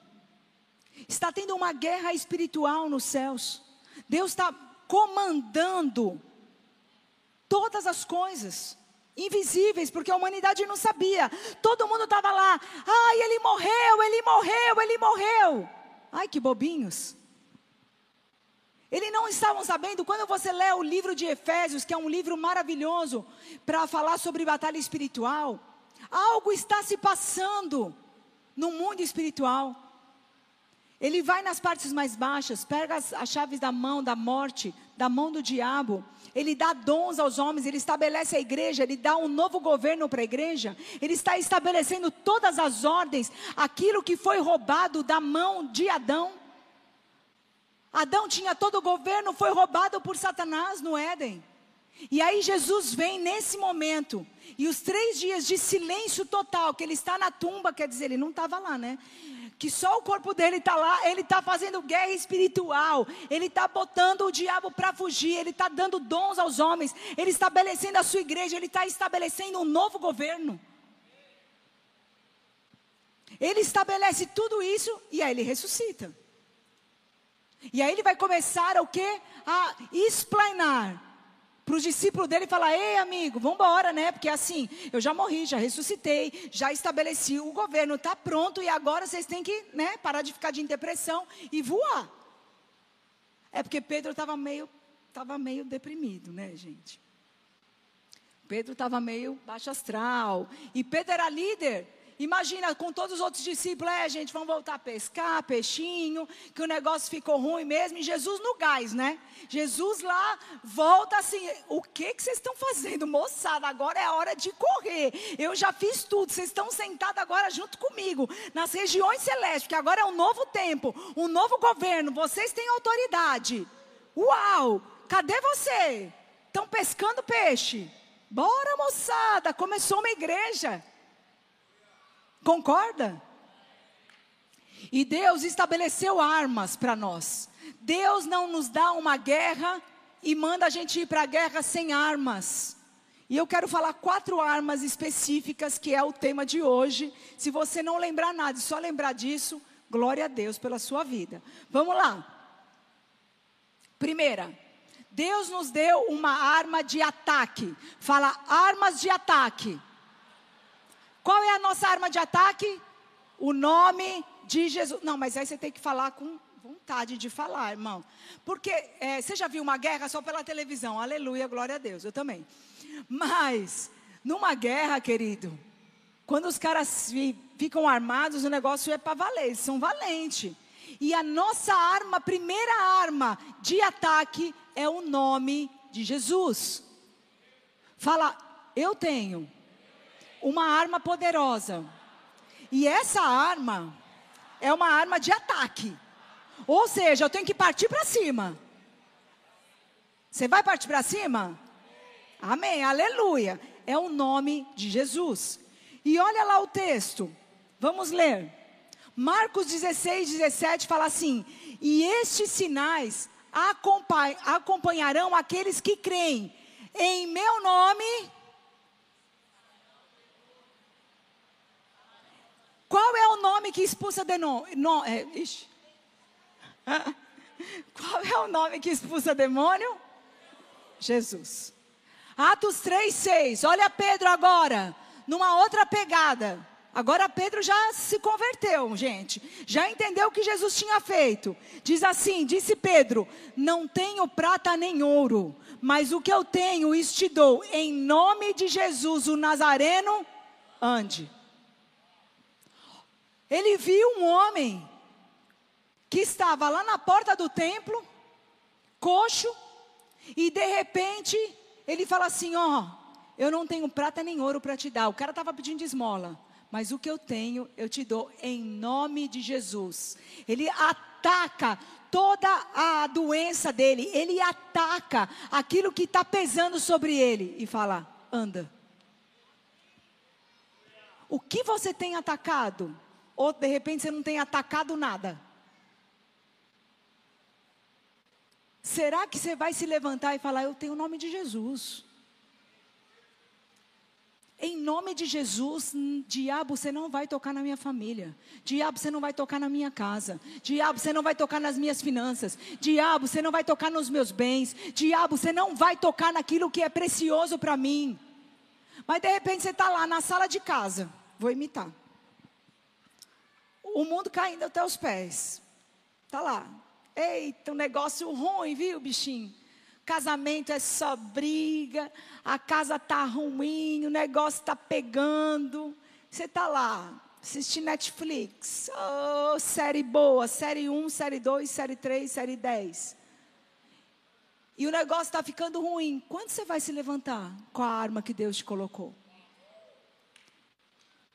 Está tendo uma guerra espiritual nos céus. Deus está comandando todas as coisas invisíveis, porque a humanidade não sabia. Todo mundo estava lá. Ai, ele morreu, ele morreu, ele morreu. Ai, que bobinhos. Eles não estavam sabendo, quando você lê o livro de Efésios, que é um livro maravilhoso para falar sobre batalha espiritual, algo está se passando no mundo espiritual. Ele vai nas partes mais baixas, pega as, as chaves da mão da morte, da mão do diabo. Ele dá dons aos homens, ele estabelece a igreja, ele dá um novo governo para a igreja. Ele está estabelecendo todas as ordens, aquilo que foi roubado da mão de Adão. Adão tinha todo o governo, foi roubado por Satanás no Éden. E aí Jesus vem nesse momento, e os três dias de silêncio total, que ele está na tumba, quer dizer, ele não estava lá, né? que só o corpo dele está lá, ele está fazendo guerra espiritual, ele está botando o diabo para fugir, ele está dando dons aos homens, ele estabelecendo a sua igreja, ele está estabelecendo um novo governo. Ele estabelece tudo isso e aí ele ressuscita. E aí ele vai começar o que? A explanar para os discípulos dele falar: Ei, amigo, vamos embora, né? Porque assim, eu já morri, já ressuscitei, já estabeleci o governo, está pronto e agora vocês têm que né, parar de ficar de depressão e voar. É porque Pedro estava meio, tava meio deprimido, né, gente? Pedro estava meio baixo astral. E Pedro era líder. Imagina com todos os outros discípulos, é, gente, vamos voltar a pescar, peixinho, que o negócio ficou ruim mesmo. E Jesus no gás, né? Jesus lá volta assim: o que, que vocês estão fazendo, moçada? Agora é hora de correr. Eu já fiz tudo, vocês estão sentados agora junto comigo, nas regiões celestes, que agora é um novo tempo, um novo governo, vocês têm autoridade. Uau! Cadê você? Estão pescando peixe. Bora, moçada, começou uma igreja. Concorda? E Deus estabeleceu armas para nós. Deus não nos dá uma guerra e manda a gente ir para a guerra sem armas. E eu quero falar quatro armas específicas, que é o tema de hoje. Se você não lembrar nada só lembrar disso, glória a Deus pela sua vida. Vamos lá. Primeira, Deus nos deu uma arma de ataque. Fala, armas de ataque. Qual é a nossa arma de ataque? O nome de Jesus. Não, mas aí você tem que falar com vontade de falar, irmão. Porque é, você já viu uma guerra só pela televisão. Aleluia, glória a Deus. Eu também. Mas, numa guerra, querido, quando os caras ficam armados, o negócio é para valer. Eles são valentes. E a nossa arma, a primeira arma de ataque é o nome de Jesus. Fala, eu tenho uma arma poderosa. E essa arma é uma arma de ataque. Ou seja, eu tenho que partir para cima. Você vai partir para cima? Amém, aleluia. É o nome de Jesus. E olha lá o texto. Vamos ler. Marcos 16, 17 fala assim: E estes sinais acompanharão aqueles que creem. Em meu nome Qual é o nome que expulsa demônio? No, é, Qual é o nome que expulsa demônio? Jesus. Atos 3, 6. Olha Pedro agora, numa outra pegada. Agora Pedro já se converteu, gente. Já entendeu o que Jesus tinha feito. Diz assim: disse Pedro: Não tenho prata nem ouro, mas o que eu tenho, isso te dou. Em nome de Jesus, o Nazareno, ande. Ele viu um homem que estava lá na porta do templo, coxo, e de repente ele fala assim: Ó, oh, eu não tenho prata nem ouro para te dar. O cara estava pedindo esmola, mas o que eu tenho eu te dou em nome de Jesus. Ele ataca toda a doença dele, ele ataca aquilo que está pesando sobre ele e fala: anda. O que você tem atacado? Ou de repente você não tem atacado nada. Será que você vai se levantar e falar: Eu tenho o nome de Jesus? Em nome de Jesus, diabo, você não vai tocar na minha família. Diabo, você não vai tocar na minha casa. Diabo, você não vai tocar nas minhas finanças. Diabo, você não vai tocar nos meus bens. Diabo, você não vai tocar naquilo que é precioso para mim. Mas de repente você está lá na sala de casa. Vou imitar o mundo caindo até os pés. Tá lá. Eita, um negócio ruim, viu, bichinho? Casamento é só briga, a casa tá ruim, o negócio tá pegando. Você tá lá, assistindo Netflix. Oh, série boa, série 1, série 2, série 3, série 10. E o negócio está ficando ruim. Quando você vai se levantar com a arma que Deus te colocou?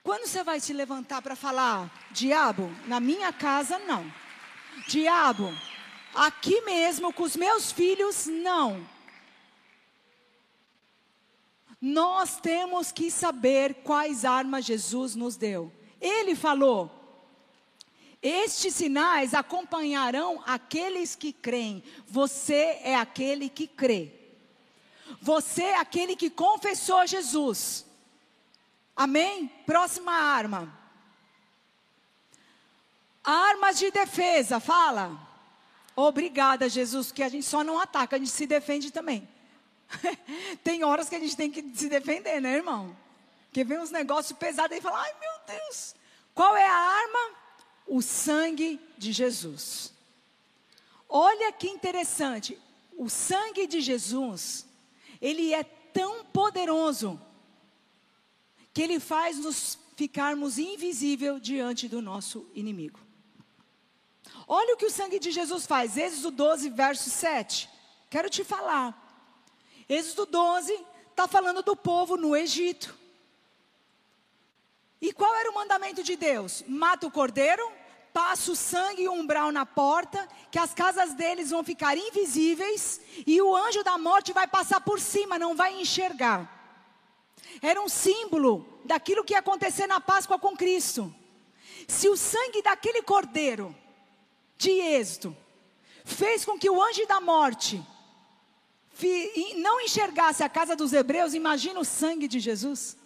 Quando você vai se levantar para falar, diabo, na minha casa não. Diabo, aqui mesmo com os meus filhos não. Nós temos que saber quais armas Jesus nos deu. Ele falou: Estes sinais acompanharão aqueles que creem. Você é aquele que crê. Você é aquele que confessou Jesus. Amém? Próxima arma. Armas de defesa, fala. Obrigada, Jesus, que a gente só não ataca, a gente se defende também. tem horas que a gente tem que se defender, né, irmão? Que vem uns negócios pesados e fala: ai meu Deus. Qual é a arma? O sangue de Jesus. Olha que interessante. O sangue de Jesus, ele é tão poderoso que ele faz nos ficarmos invisível diante do nosso inimigo. Olha o que o sangue de Jesus faz, Êxodo 12, verso 7. Quero te falar. Êxodo 12 está falando do povo no Egito. E qual era o mandamento de Deus? Mata o cordeiro, passa o sangue e o umbral na porta, que as casas deles vão ficar invisíveis e o anjo da morte vai passar por cima, não vai enxergar. Era um símbolo daquilo que ia acontecer na Páscoa com Cristo. Se o sangue daquele cordeiro de êxito fez com que o anjo da morte não enxergasse a casa dos hebreus, imagina o sangue de Jesus.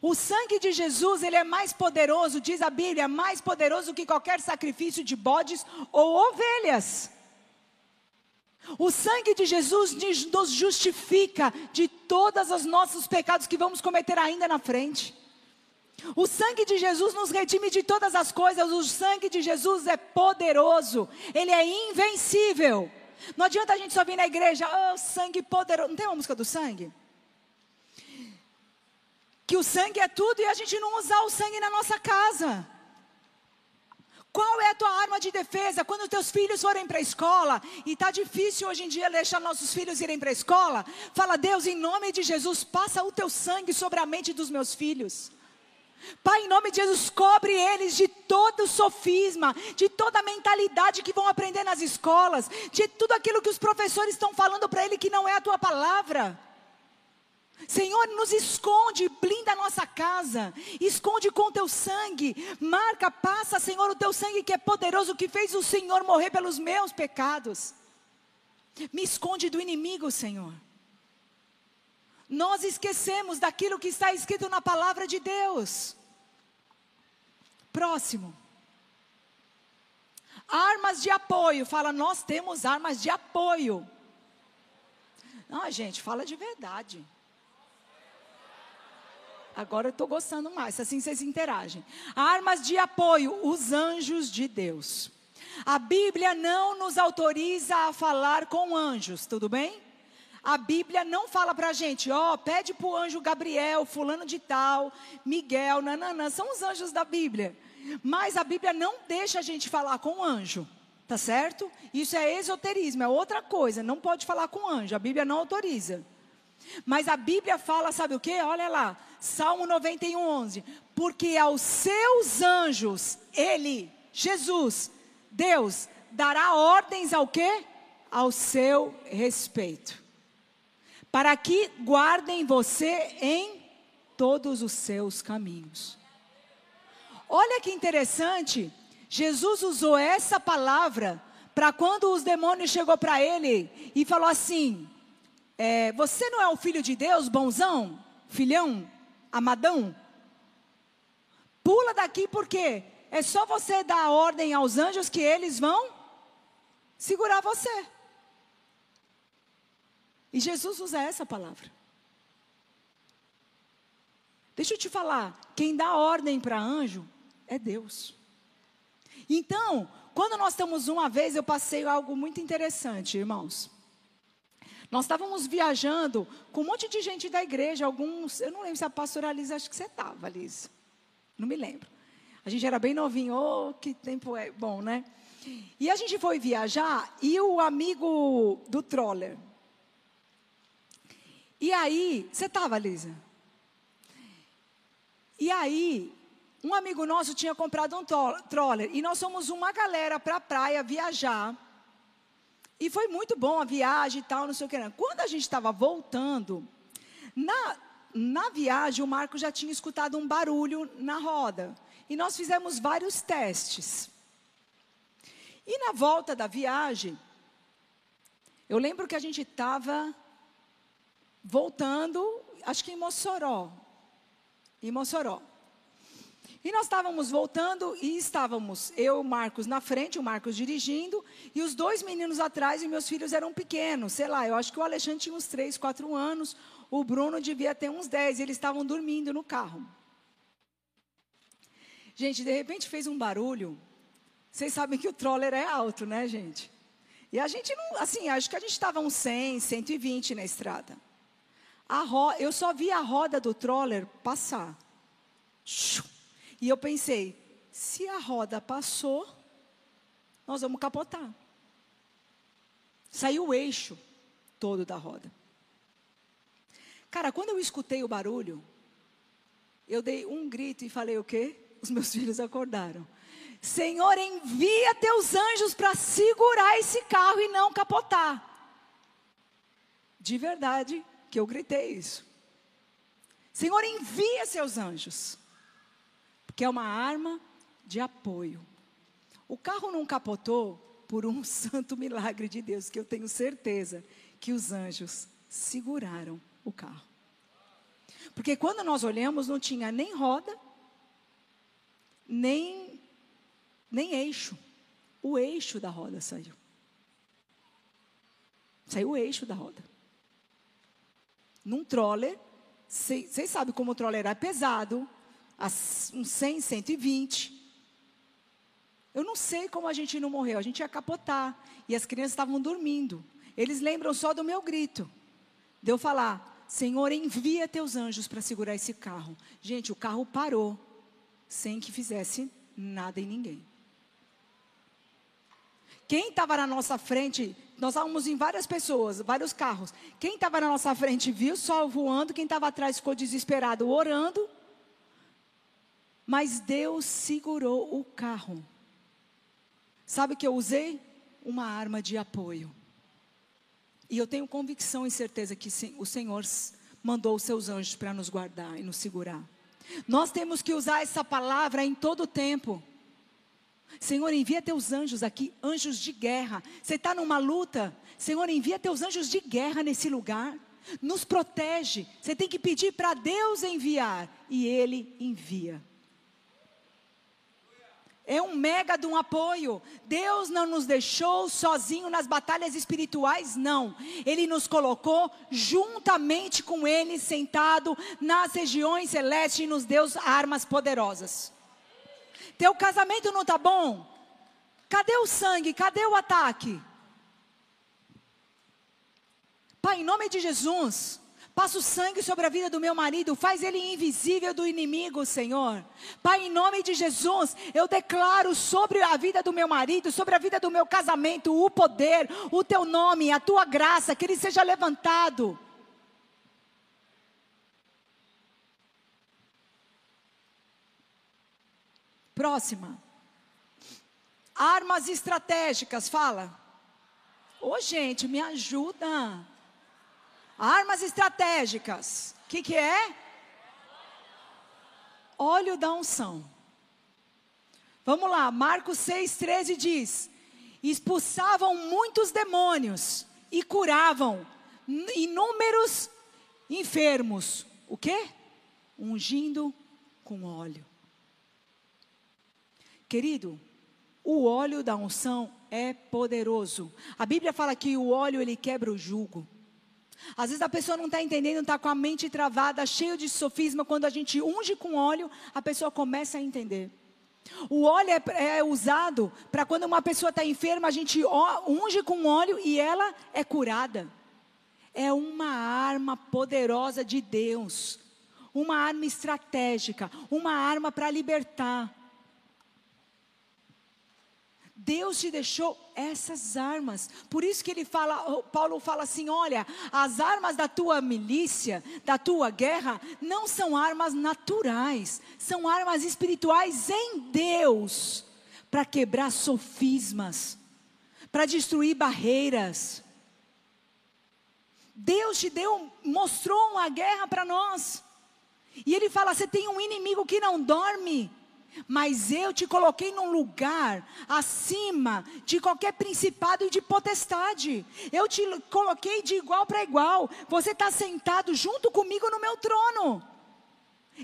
O sangue de Jesus, ele é mais poderoso, diz a Bíblia, mais poderoso que qualquer sacrifício de bodes ou ovelhas. O sangue de Jesus nos justifica de todos os nossos pecados que vamos cometer ainda na frente. O sangue de Jesus nos redime de todas as coisas. O sangue de Jesus é poderoso, ele é invencível. Não adianta a gente só vir na igreja, oh, sangue poderoso. Não tem uma música do sangue? que o sangue é tudo e a gente não usar o sangue na nossa casa. Qual é a tua arma de defesa quando teus filhos forem para a escola e está difícil hoje em dia deixar nossos filhos irem para a escola? Fala, Deus, em nome de Jesus, passa o teu sangue sobre a mente dos meus filhos. Pai, em nome de Jesus, cobre eles de todo sofisma, de toda a mentalidade que vão aprender nas escolas, de tudo aquilo que os professores estão falando para ele que não é a tua palavra. Senhor, nos esconde, blinda a nossa casa, esconde com teu sangue, marca, passa, Senhor, o teu sangue que é poderoso, que fez o Senhor morrer pelos meus pecados. Me esconde do inimigo, Senhor. Nós esquecemos daquilo que está escrito na palavra de Deus. Próximo. Armas de apoio. Fala, nós temos armas de apoio. Não, gente, fala de verdade. Agora eu estou gostando mais, assim vocês interagem. Armas de apoio, os anjos de Deus. A Bíblia não nos autoriza a falar com anjos, tudo bem? A Bíblia não fala para a gente, ó, oh, pede para o anjo Gabriel, fulano de tal, Miguel, nananã, são os anjos da Bíblia. Mas a Bíblia não deixa a gente falar com anjo, tá certo? Isso é esoterismo, é outra coisa, não pode falar com anjo, a Bíblia não autoriza. Mas a Bíblia fala, sabe o que? Olha lá, Salmo 91, 11. Porque aos seus anjos, Ele, Jesus, Deus, dará ordens ao quê? Ao seu respeito. Para que guardem você em todos os seus caminhos. Olha que interessante, Jesus usou essa palavra para quando os demônios chegou para ele e falou assim: é, você não é o filho de Deus, bonzão, filhão, amadão? Pula daqui porque é só você dar ordem aos anjos que eles vão segurar você. E Jesus usa essa palavra. Deixa eu te falar, quem dá ordem para anjo é Deus. Então, quando nós estamos uma vez, eu passei algo muito interessante, irmãos. Nós estávamos viajando com um monte de gente da igreja, alguns, eu não lembro se a pastora Liz, acho que você estava, Liz. Não me lembro. A gente era bem novinho, oh, que tempo é bom, né? E a gente foi viajar e o amigo do troller. E aí, você estava, Lisa? E aí, um amigo nosso tinha comprado um troller e nós fomos uma galera para a praia viajar. E foi muito bom a viagem e tal, não sei o que. Quando a gente estava voltando, na, na viagem o Marco já tinha escutado um barulho na roda. E nós fizemos vários testes. E na volta da viagem, eu lembro que a gente estava voltando, acho que em Mossoró. Em Mossoró. E nós estávamos voltando e estávamos eu, o Marcos na frente, o Marcos dirigindo, e os dois meninos atrás, e meus filhos eram pequenos, sei lá, eu acho que o Alexandre tinha uns 3, 4 anos, o Bruno devia ter uns 10, e eles estavam dormindo no carro. Gente, de repente fez um barulho. Vocês sabem que o troller é alto, né, gente? E a gente não, assim, acho que a gente estava uns 100, 120 na estrada. A ro eu só vi a roda do troller passar. E eu pensei, se a roda passou, nós vamos capotar. Saiu o eixo todo da roda. Cara, quando eu escutei o barulho, eu dei um grito e falei o quê? Os meus filhos acordaram. Senhor, envia teus anjos para segurar esse carro e não capotar. De verdade que eu gritei isso. Senhor, envia seus anjos. Porque é uma arma de apoio. O carro não capotou por um santo milagre de Deus, que eu tenho certeza que os anjos seguraram o carro. Porque quando nós olhamos, não tinha nem roda, nem, nem eixo. O eixo da roda saiu. Saiu o eixo da roda. Num troller, vocês sabem como o troller é pesado, uns 100, 120. Eu não sei como a gente não morreu, a gente ia capotar. E as crianças estavam dormindo. Eles lembram só do meu grito. De eu falar, Senhor, envia teus anjos para segurar esse carro. Gente, o carro parou sem que fizesse nada em ninguém. Quem estava na nossa frente, nós estávamos em várias pessoas, vários carros. Quem estava na nossa frente viu sol voando, quem estava atrás ficou desesperado orando. Mas Deus segurou o carro. Sabe o que eu usei? Uma arma de apoio. E eu tenho convicção e certeza que o Senhor mandou os seus anjos para nos guardar e nos segurar. Nós temos que usar essa palavra em todo o tempo. Senhor, envia teus anjos aqui, anjos de guerra. Você está numa luta, Senhor, envia teus anjos de guerra nesse lugar. Nos protege. Você tem que pedir para Deus enviar, e Ele envia. É um mega de um apoio. Deus não nos deixou sozinho nas batalhas espirituais, não. Ele nos colocou juntamente com Ele, sentado nas regiões celestes e nos deu armas poderosas. Teu casamento não está bom? Cadê o sangue? Cadê o ataque? Pai, em nome de Jesus, Passa o sangue sobre a vida do meu marido, faz ele invisível do inimigo, Senhor. Pai, em nome de Jesus, eu declaro sobre a vida do meu marido, sobre a vida do meu casamento, o poder, o teu nome, a tua graça, que ele seja levantado. Próxima. Armas estratégicas, fala. Ô, oh, gente, me ajuda. Armas estratégicas. O que, que é? Óleo da unção. Vamos lá, Marcos 6,13 diz: expulsavam muitos demônios e curavam inúmeros enfermos. O que? Ungindo com óleo. Querido, o óleo da unção é poderoso. A Bíblia fala que o óleo ele quebra o jugo. Às vezes a pessoa não está entendendo, está com a mente travada, cheio de sofisma. Quando a gente unge com óleo, a pessoa começa a entender. O óleo é, é usado para quando uma pessoa está enferma, a gente unge com óleo e ela é curada. É uma arma poderosa de Deus, uma arma estratégica, uma arma para libertar. Deus te deixou essas armas. Por isso que ele fala, Paulo fala assim: olha, as armas da tua milícia, da tua guerra, não são armas naturais, são armas espirituais em Deus, para quebrar sofismas, para destruir barreiras. Deus te deu, mostrou uma guerra para nós. E ele fala: você tem um inimigo que não dorme mas eu te coloquei num lugar acima de qualquer principado e de potestade. Eu te coloquei de igual para igual. Você está sentado junto comigo no meu trono.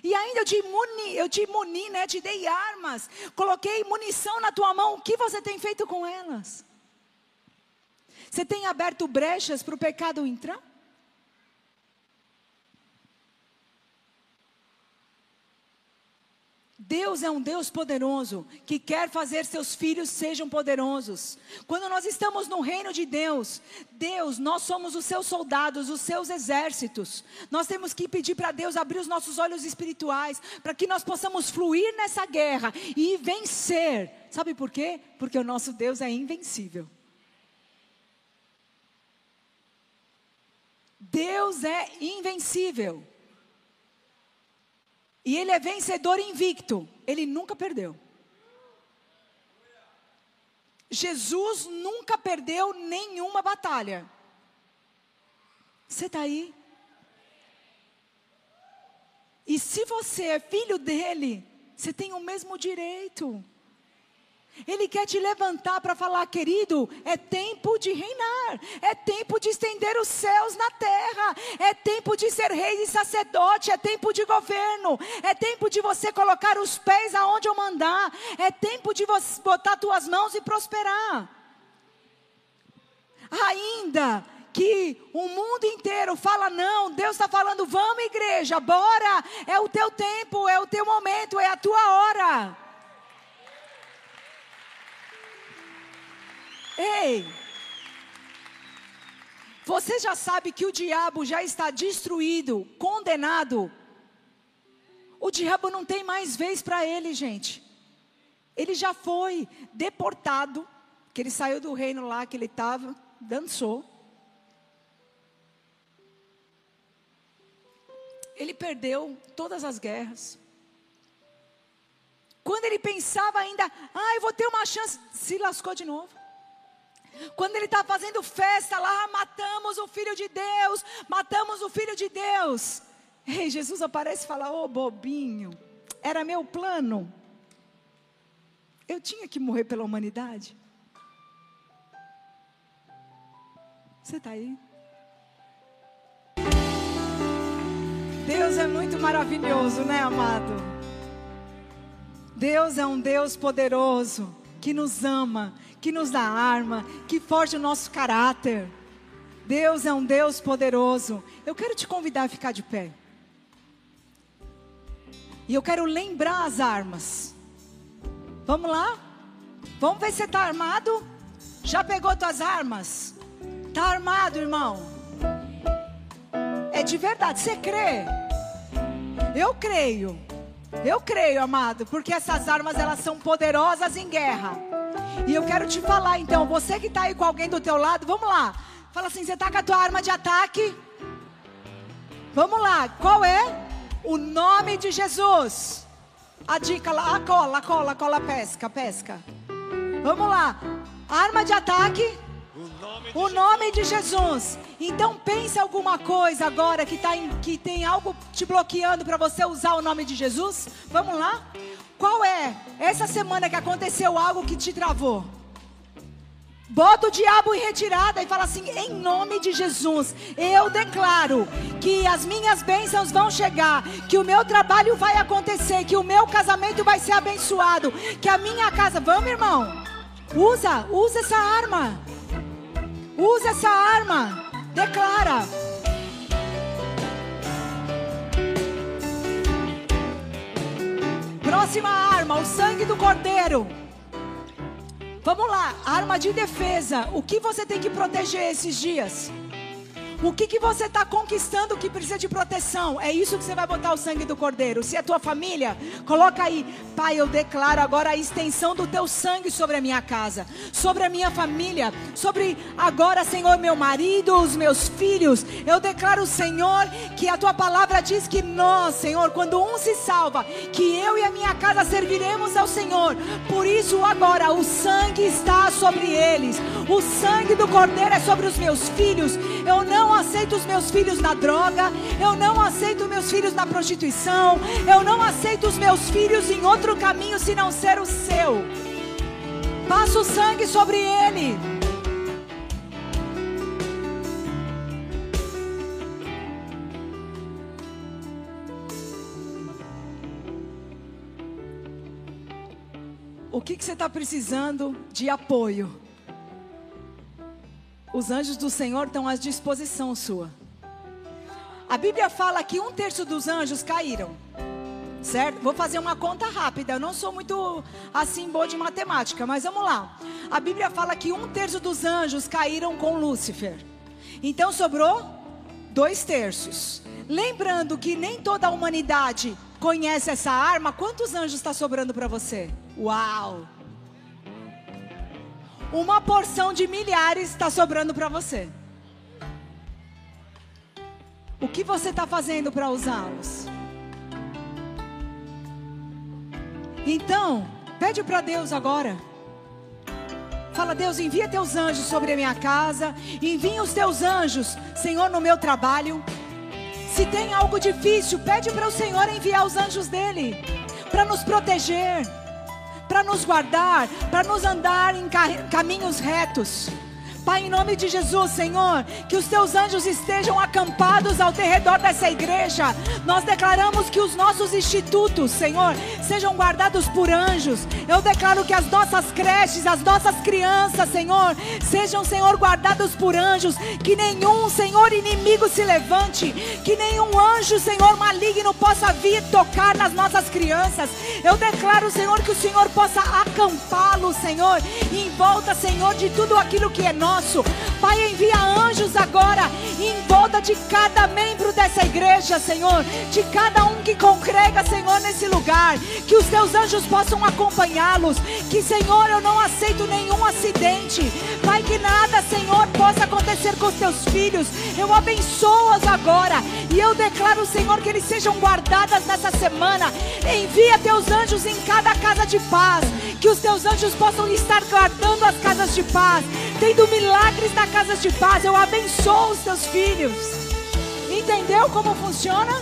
E ainda eu te muni, eu te muni, né? Te dei armas, coloquei munição na tua mão. O que você tem feito com elas? Você tem aberto brechas para o pecado entrar? Deus é um Deus poderoso que quer fazer seus filhos sejam poderosos. Quando nós estamos no reino de Deus, Deus, nós somos os seus soldados, os seus exércitos. Nós temos que pedir para Deus abrir os nossos olhos espirituais para que nós possamos fluir nessa guerra e vencer. Sabe por quê? Porque o nosso Deus é invencível. Deus é invencível. E ele é vencedor invicto. Ele nunca perdeu. Jesus nunca perdeu nenhuma batalha. Você está aí? E se você é filho dele, você tem o mesmo direito. Ele quer te levantar para falar, querido, é tempo de reinar, é tempo de estender os céus na terra, é tempo de ser rei e sacerdote, é tempo de governo, é tempo de você colocar os pés aonde eu mandar, é tempo de você botar tuas mãos e prosperar. Ainda que o mundo inteiro fala não, Deus está falando, vamos igreja, bora, é o teu tempo, é o teu momento, é a tua hora. Ei! Você já sabe que o diabo já está destruído, condenado. O diabo não tem mais vez para ele, gente. Ele já foi deportado, que ele saiu do reino lá que ele estava, dançou. Ele perdeu todas as guerras. Quando ele pensava ainda, ah, eu vou ter uma chance, se lascou de novo. Quando ele está fazendo festa lá, matamos o filho de Deus, matamos o filho de Deus. Ei, Jesus aparece e fala: Ô oh, bobinho, era meu plano. Eu tinha que morrer pela humanidade. Você está aí? Deus é muito maravilhoso, né, amado? Deus é um Deus poderoso que nos ama, que nos dá arma, que forja o nosso caráter. Deus é um Deus poderoso. Eu quero te convidar a ficar de pé. E eu quero lembrar as armas. Vamos lá? Vamos ver se você está armado? Já pegou tuas armas? Está armado, irmão? É de verdade, você crê? Eu creio. Eu creio, amado, porque essas armas elas são poderosas em guerra. E eu quero te falar, então, você que está aí com alguém do teu lado, vamos lá. Fala assim, você está com a tua arma de ataque? Vamos lá, qual é? O nome de Jesus. A dica lá, a cola, a cola, a cola pesca, pesca. Vamos lá. Arma de ataque. O nome de Jesus. Então pense alguma coisa agora que, tá em, que tem algo te bloqueando para você usar o nome de Jesus. Vamos lá? Qual é essa semana que aconteceu algo que te travou? Bota o diabo em retirada e fala assim: em nome de Jesus, eu declaro que as minhas bênçãos vão chegar, que o meu trabalho vai acontecer, que o meu casamento vai ser abençoado, que a minha casa. Vamos, irmão, usa, usa essa arma, usa essa arma, declara. Próxima arma, o sangue do cordeiro. Vamos lá, arma de defesa. O que você tem que proteger esses dias? O que, que você está conquistando que precisa de proteção? É isso que você vai botar o sangue do cordeiro. Se é tua família, coloca aí. Pai, eu declaro agora a extensão do teu sangue sobre a minha casa, sobre a minha família, sobre agora, Senhor, meu marido, os meus filhos. Eu declaro, Senhor, que a tua palavra diz que nós, Senhor, quando um se salva, que eu e a minha casa serviremos ao Senhor. Por isso, agora, o sangue está sobre eles. O sangue do cordeiro é sobre os meus filhos. Eu não aceito os meus filhos na droga, eu não aceito meus filhos na prostituição, eu não aceito os meus filhos em outro caminho se não ser o seu. Passa o sangue sobre ele. O que, que você está precisando de apoio? Os anjos do Senhor estão à disposição sua. A Bíblia fala que um terço dos anjos caíram. Certo? Vou fazer uma conta rápida. Eu não sou muito assim boa de matemática, mas vamos lá. A Bíblia fala que um terço dos anjos caíram com Lúcifer. Então sobrou dois terços. Lembrando que nem toda a humanidade conhece essa arma, quantos anjos está sobrando para você? Uau! Uma porção de milhares está sobrando para você. O que você está fazendo para usá-los? Então, pede para Deus agora. Fala, Deus, envia teus anjos sobre a minha casa. Envia os teus anjos, Senhor, no meu trabalho. Se tem algo difícil, pede para o Senhor enviar os anjos dele para nos proteger, para nos guardar, para nos andar em caminhos retos. Pai, em nome de Jesus, Senhor, que os teus anjos estejam acampados ao redor dessa igreja. Nós declaramos que os nossos institutos, Senhor, sejam guardados por anjos. Eu declaro que as nossas creches, as nossas crianças, Senhor, sejam, Senhor, guardados por anjos. Que nenhum, Senhor, inimigo se levante. Que nenhum anjo, Senhor, maligno possa vir tocar nas nossas crianças. Eu declaro, Senhor, que o Senhor possa acampá-los, Senhor, em volta, Senhor, de tudo aquilo que é nosso nosso. Pai, envia anjos agora em volta de cada membro dessa igreja, Senhor, de cada um que congrega, Senhor, nesse lugar. Que os teus anjos possam acompanhá-los. Que, Senhor, eu não aceito nenhum acidente. Pai, que nada, Senhor, possa acontecer com os teus filhos. Eu abençoo-os agora e eu declaro, Senhor, que eles sejam guardadas nessa semana. Envia teus anjos em cada casa de paz. Que os teus anjos possam estar guardando as casas de paz, tendo milagres na casa de paz. Eu abençoo os teus filhos. Entendeu como funciona?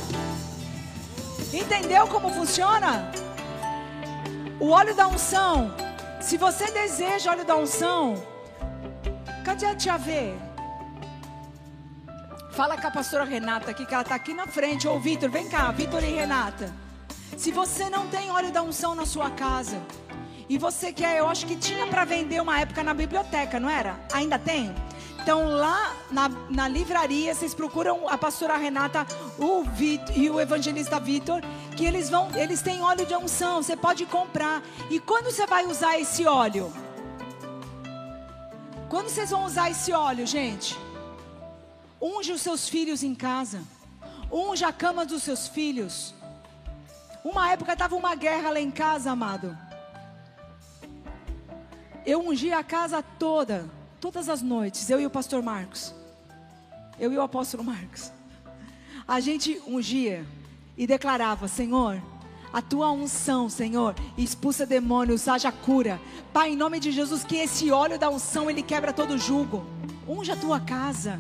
Entendeu como funciona? O óleo da unção. Se você deseja óleo da unção, cadê a tia V? Fala com a pastora Renata aqui, que ela está aqui na frente. Ou Vitor, vem cá, Vitor e Renata. Se você não tem óleo da unção na sua casa, e você quer, eu acho que tinha para vender uma época na biblioteca, não era? Ainda tem? Então lá na, na livraria vocês procuram a pastora Renata o e o evangelista Vitor, que eles vão, eles têm óleo de unção, você pode comprar. E quando você vai usar esse óleo? Quando vocês vão usar esse óleo, gente? Unge os seus filhos em casa. Unge a cama dos seus filhos. Uma época estava uma guerra lá em casa, amado. Eu ungi a casa toda, todas as noites, eu e o pastor Marcos. Eu e o apóstolo Marcos. A gente ungia e declarava: Senhor, a tua unção, Senhor, expulsa demônios, haja cura. Pai, em nome de Jesus, que esse óleo da unção ele quebra todo jugo. Unja a tua casa.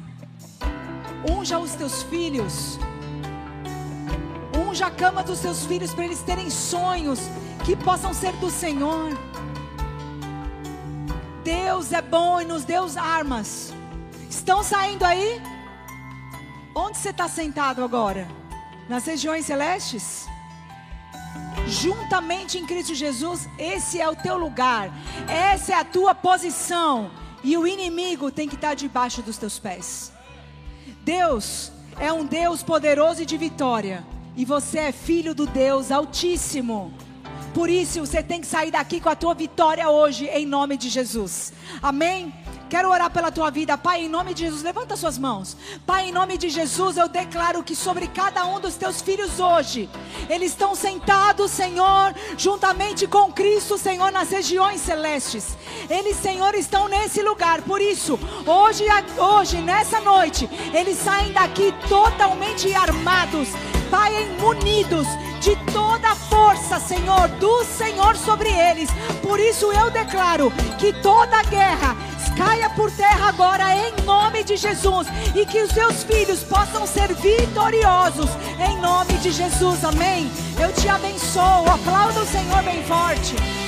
Unja os teus filhos. Unja a cama dos teus filhos para eles terem sonhos que possam ser do Senhor. Deus é bom e nos deu armas. Estão saindo aí? Onde você está sentado agora? Nas regiões celestes? Juntamente em Cristo Jesus, esse é o teu lugar, essa é a tua posição, e o inimigo tem que estar debaixo dos teus pés. Deus é um Deus poderoso e de vitória, e você é filho do Deus Altíssimo. Por isso você tem que sair daqui com a tua vitória hoje, em nome de Jesus. Amém? Quero orar pela tua vida, Pai, em nome de Jesus. Levanta suas mãos, Pai, em nome de Jesus. Eu declaro que sobre cada um dos teus filhos hoje, eles estão sentados, Senhor, juntamente com Cristo, Senhor, nas regiões celestes. Eles, Senhor, estão nesse lugar. Por isso, hoje, hoje, nessa noite, eles saem daqui totalmente armados, Pai, munidos de toda a força, Senhor, do Senhor sobre eles. Por isso eu declaro que toda guerra caia por terra agora em nome de Jesus e que os seus filhos possam ser vitoriosos em nome de Jesus. Amém. Eu te abençoo. Aplauda o Senhor bem forte.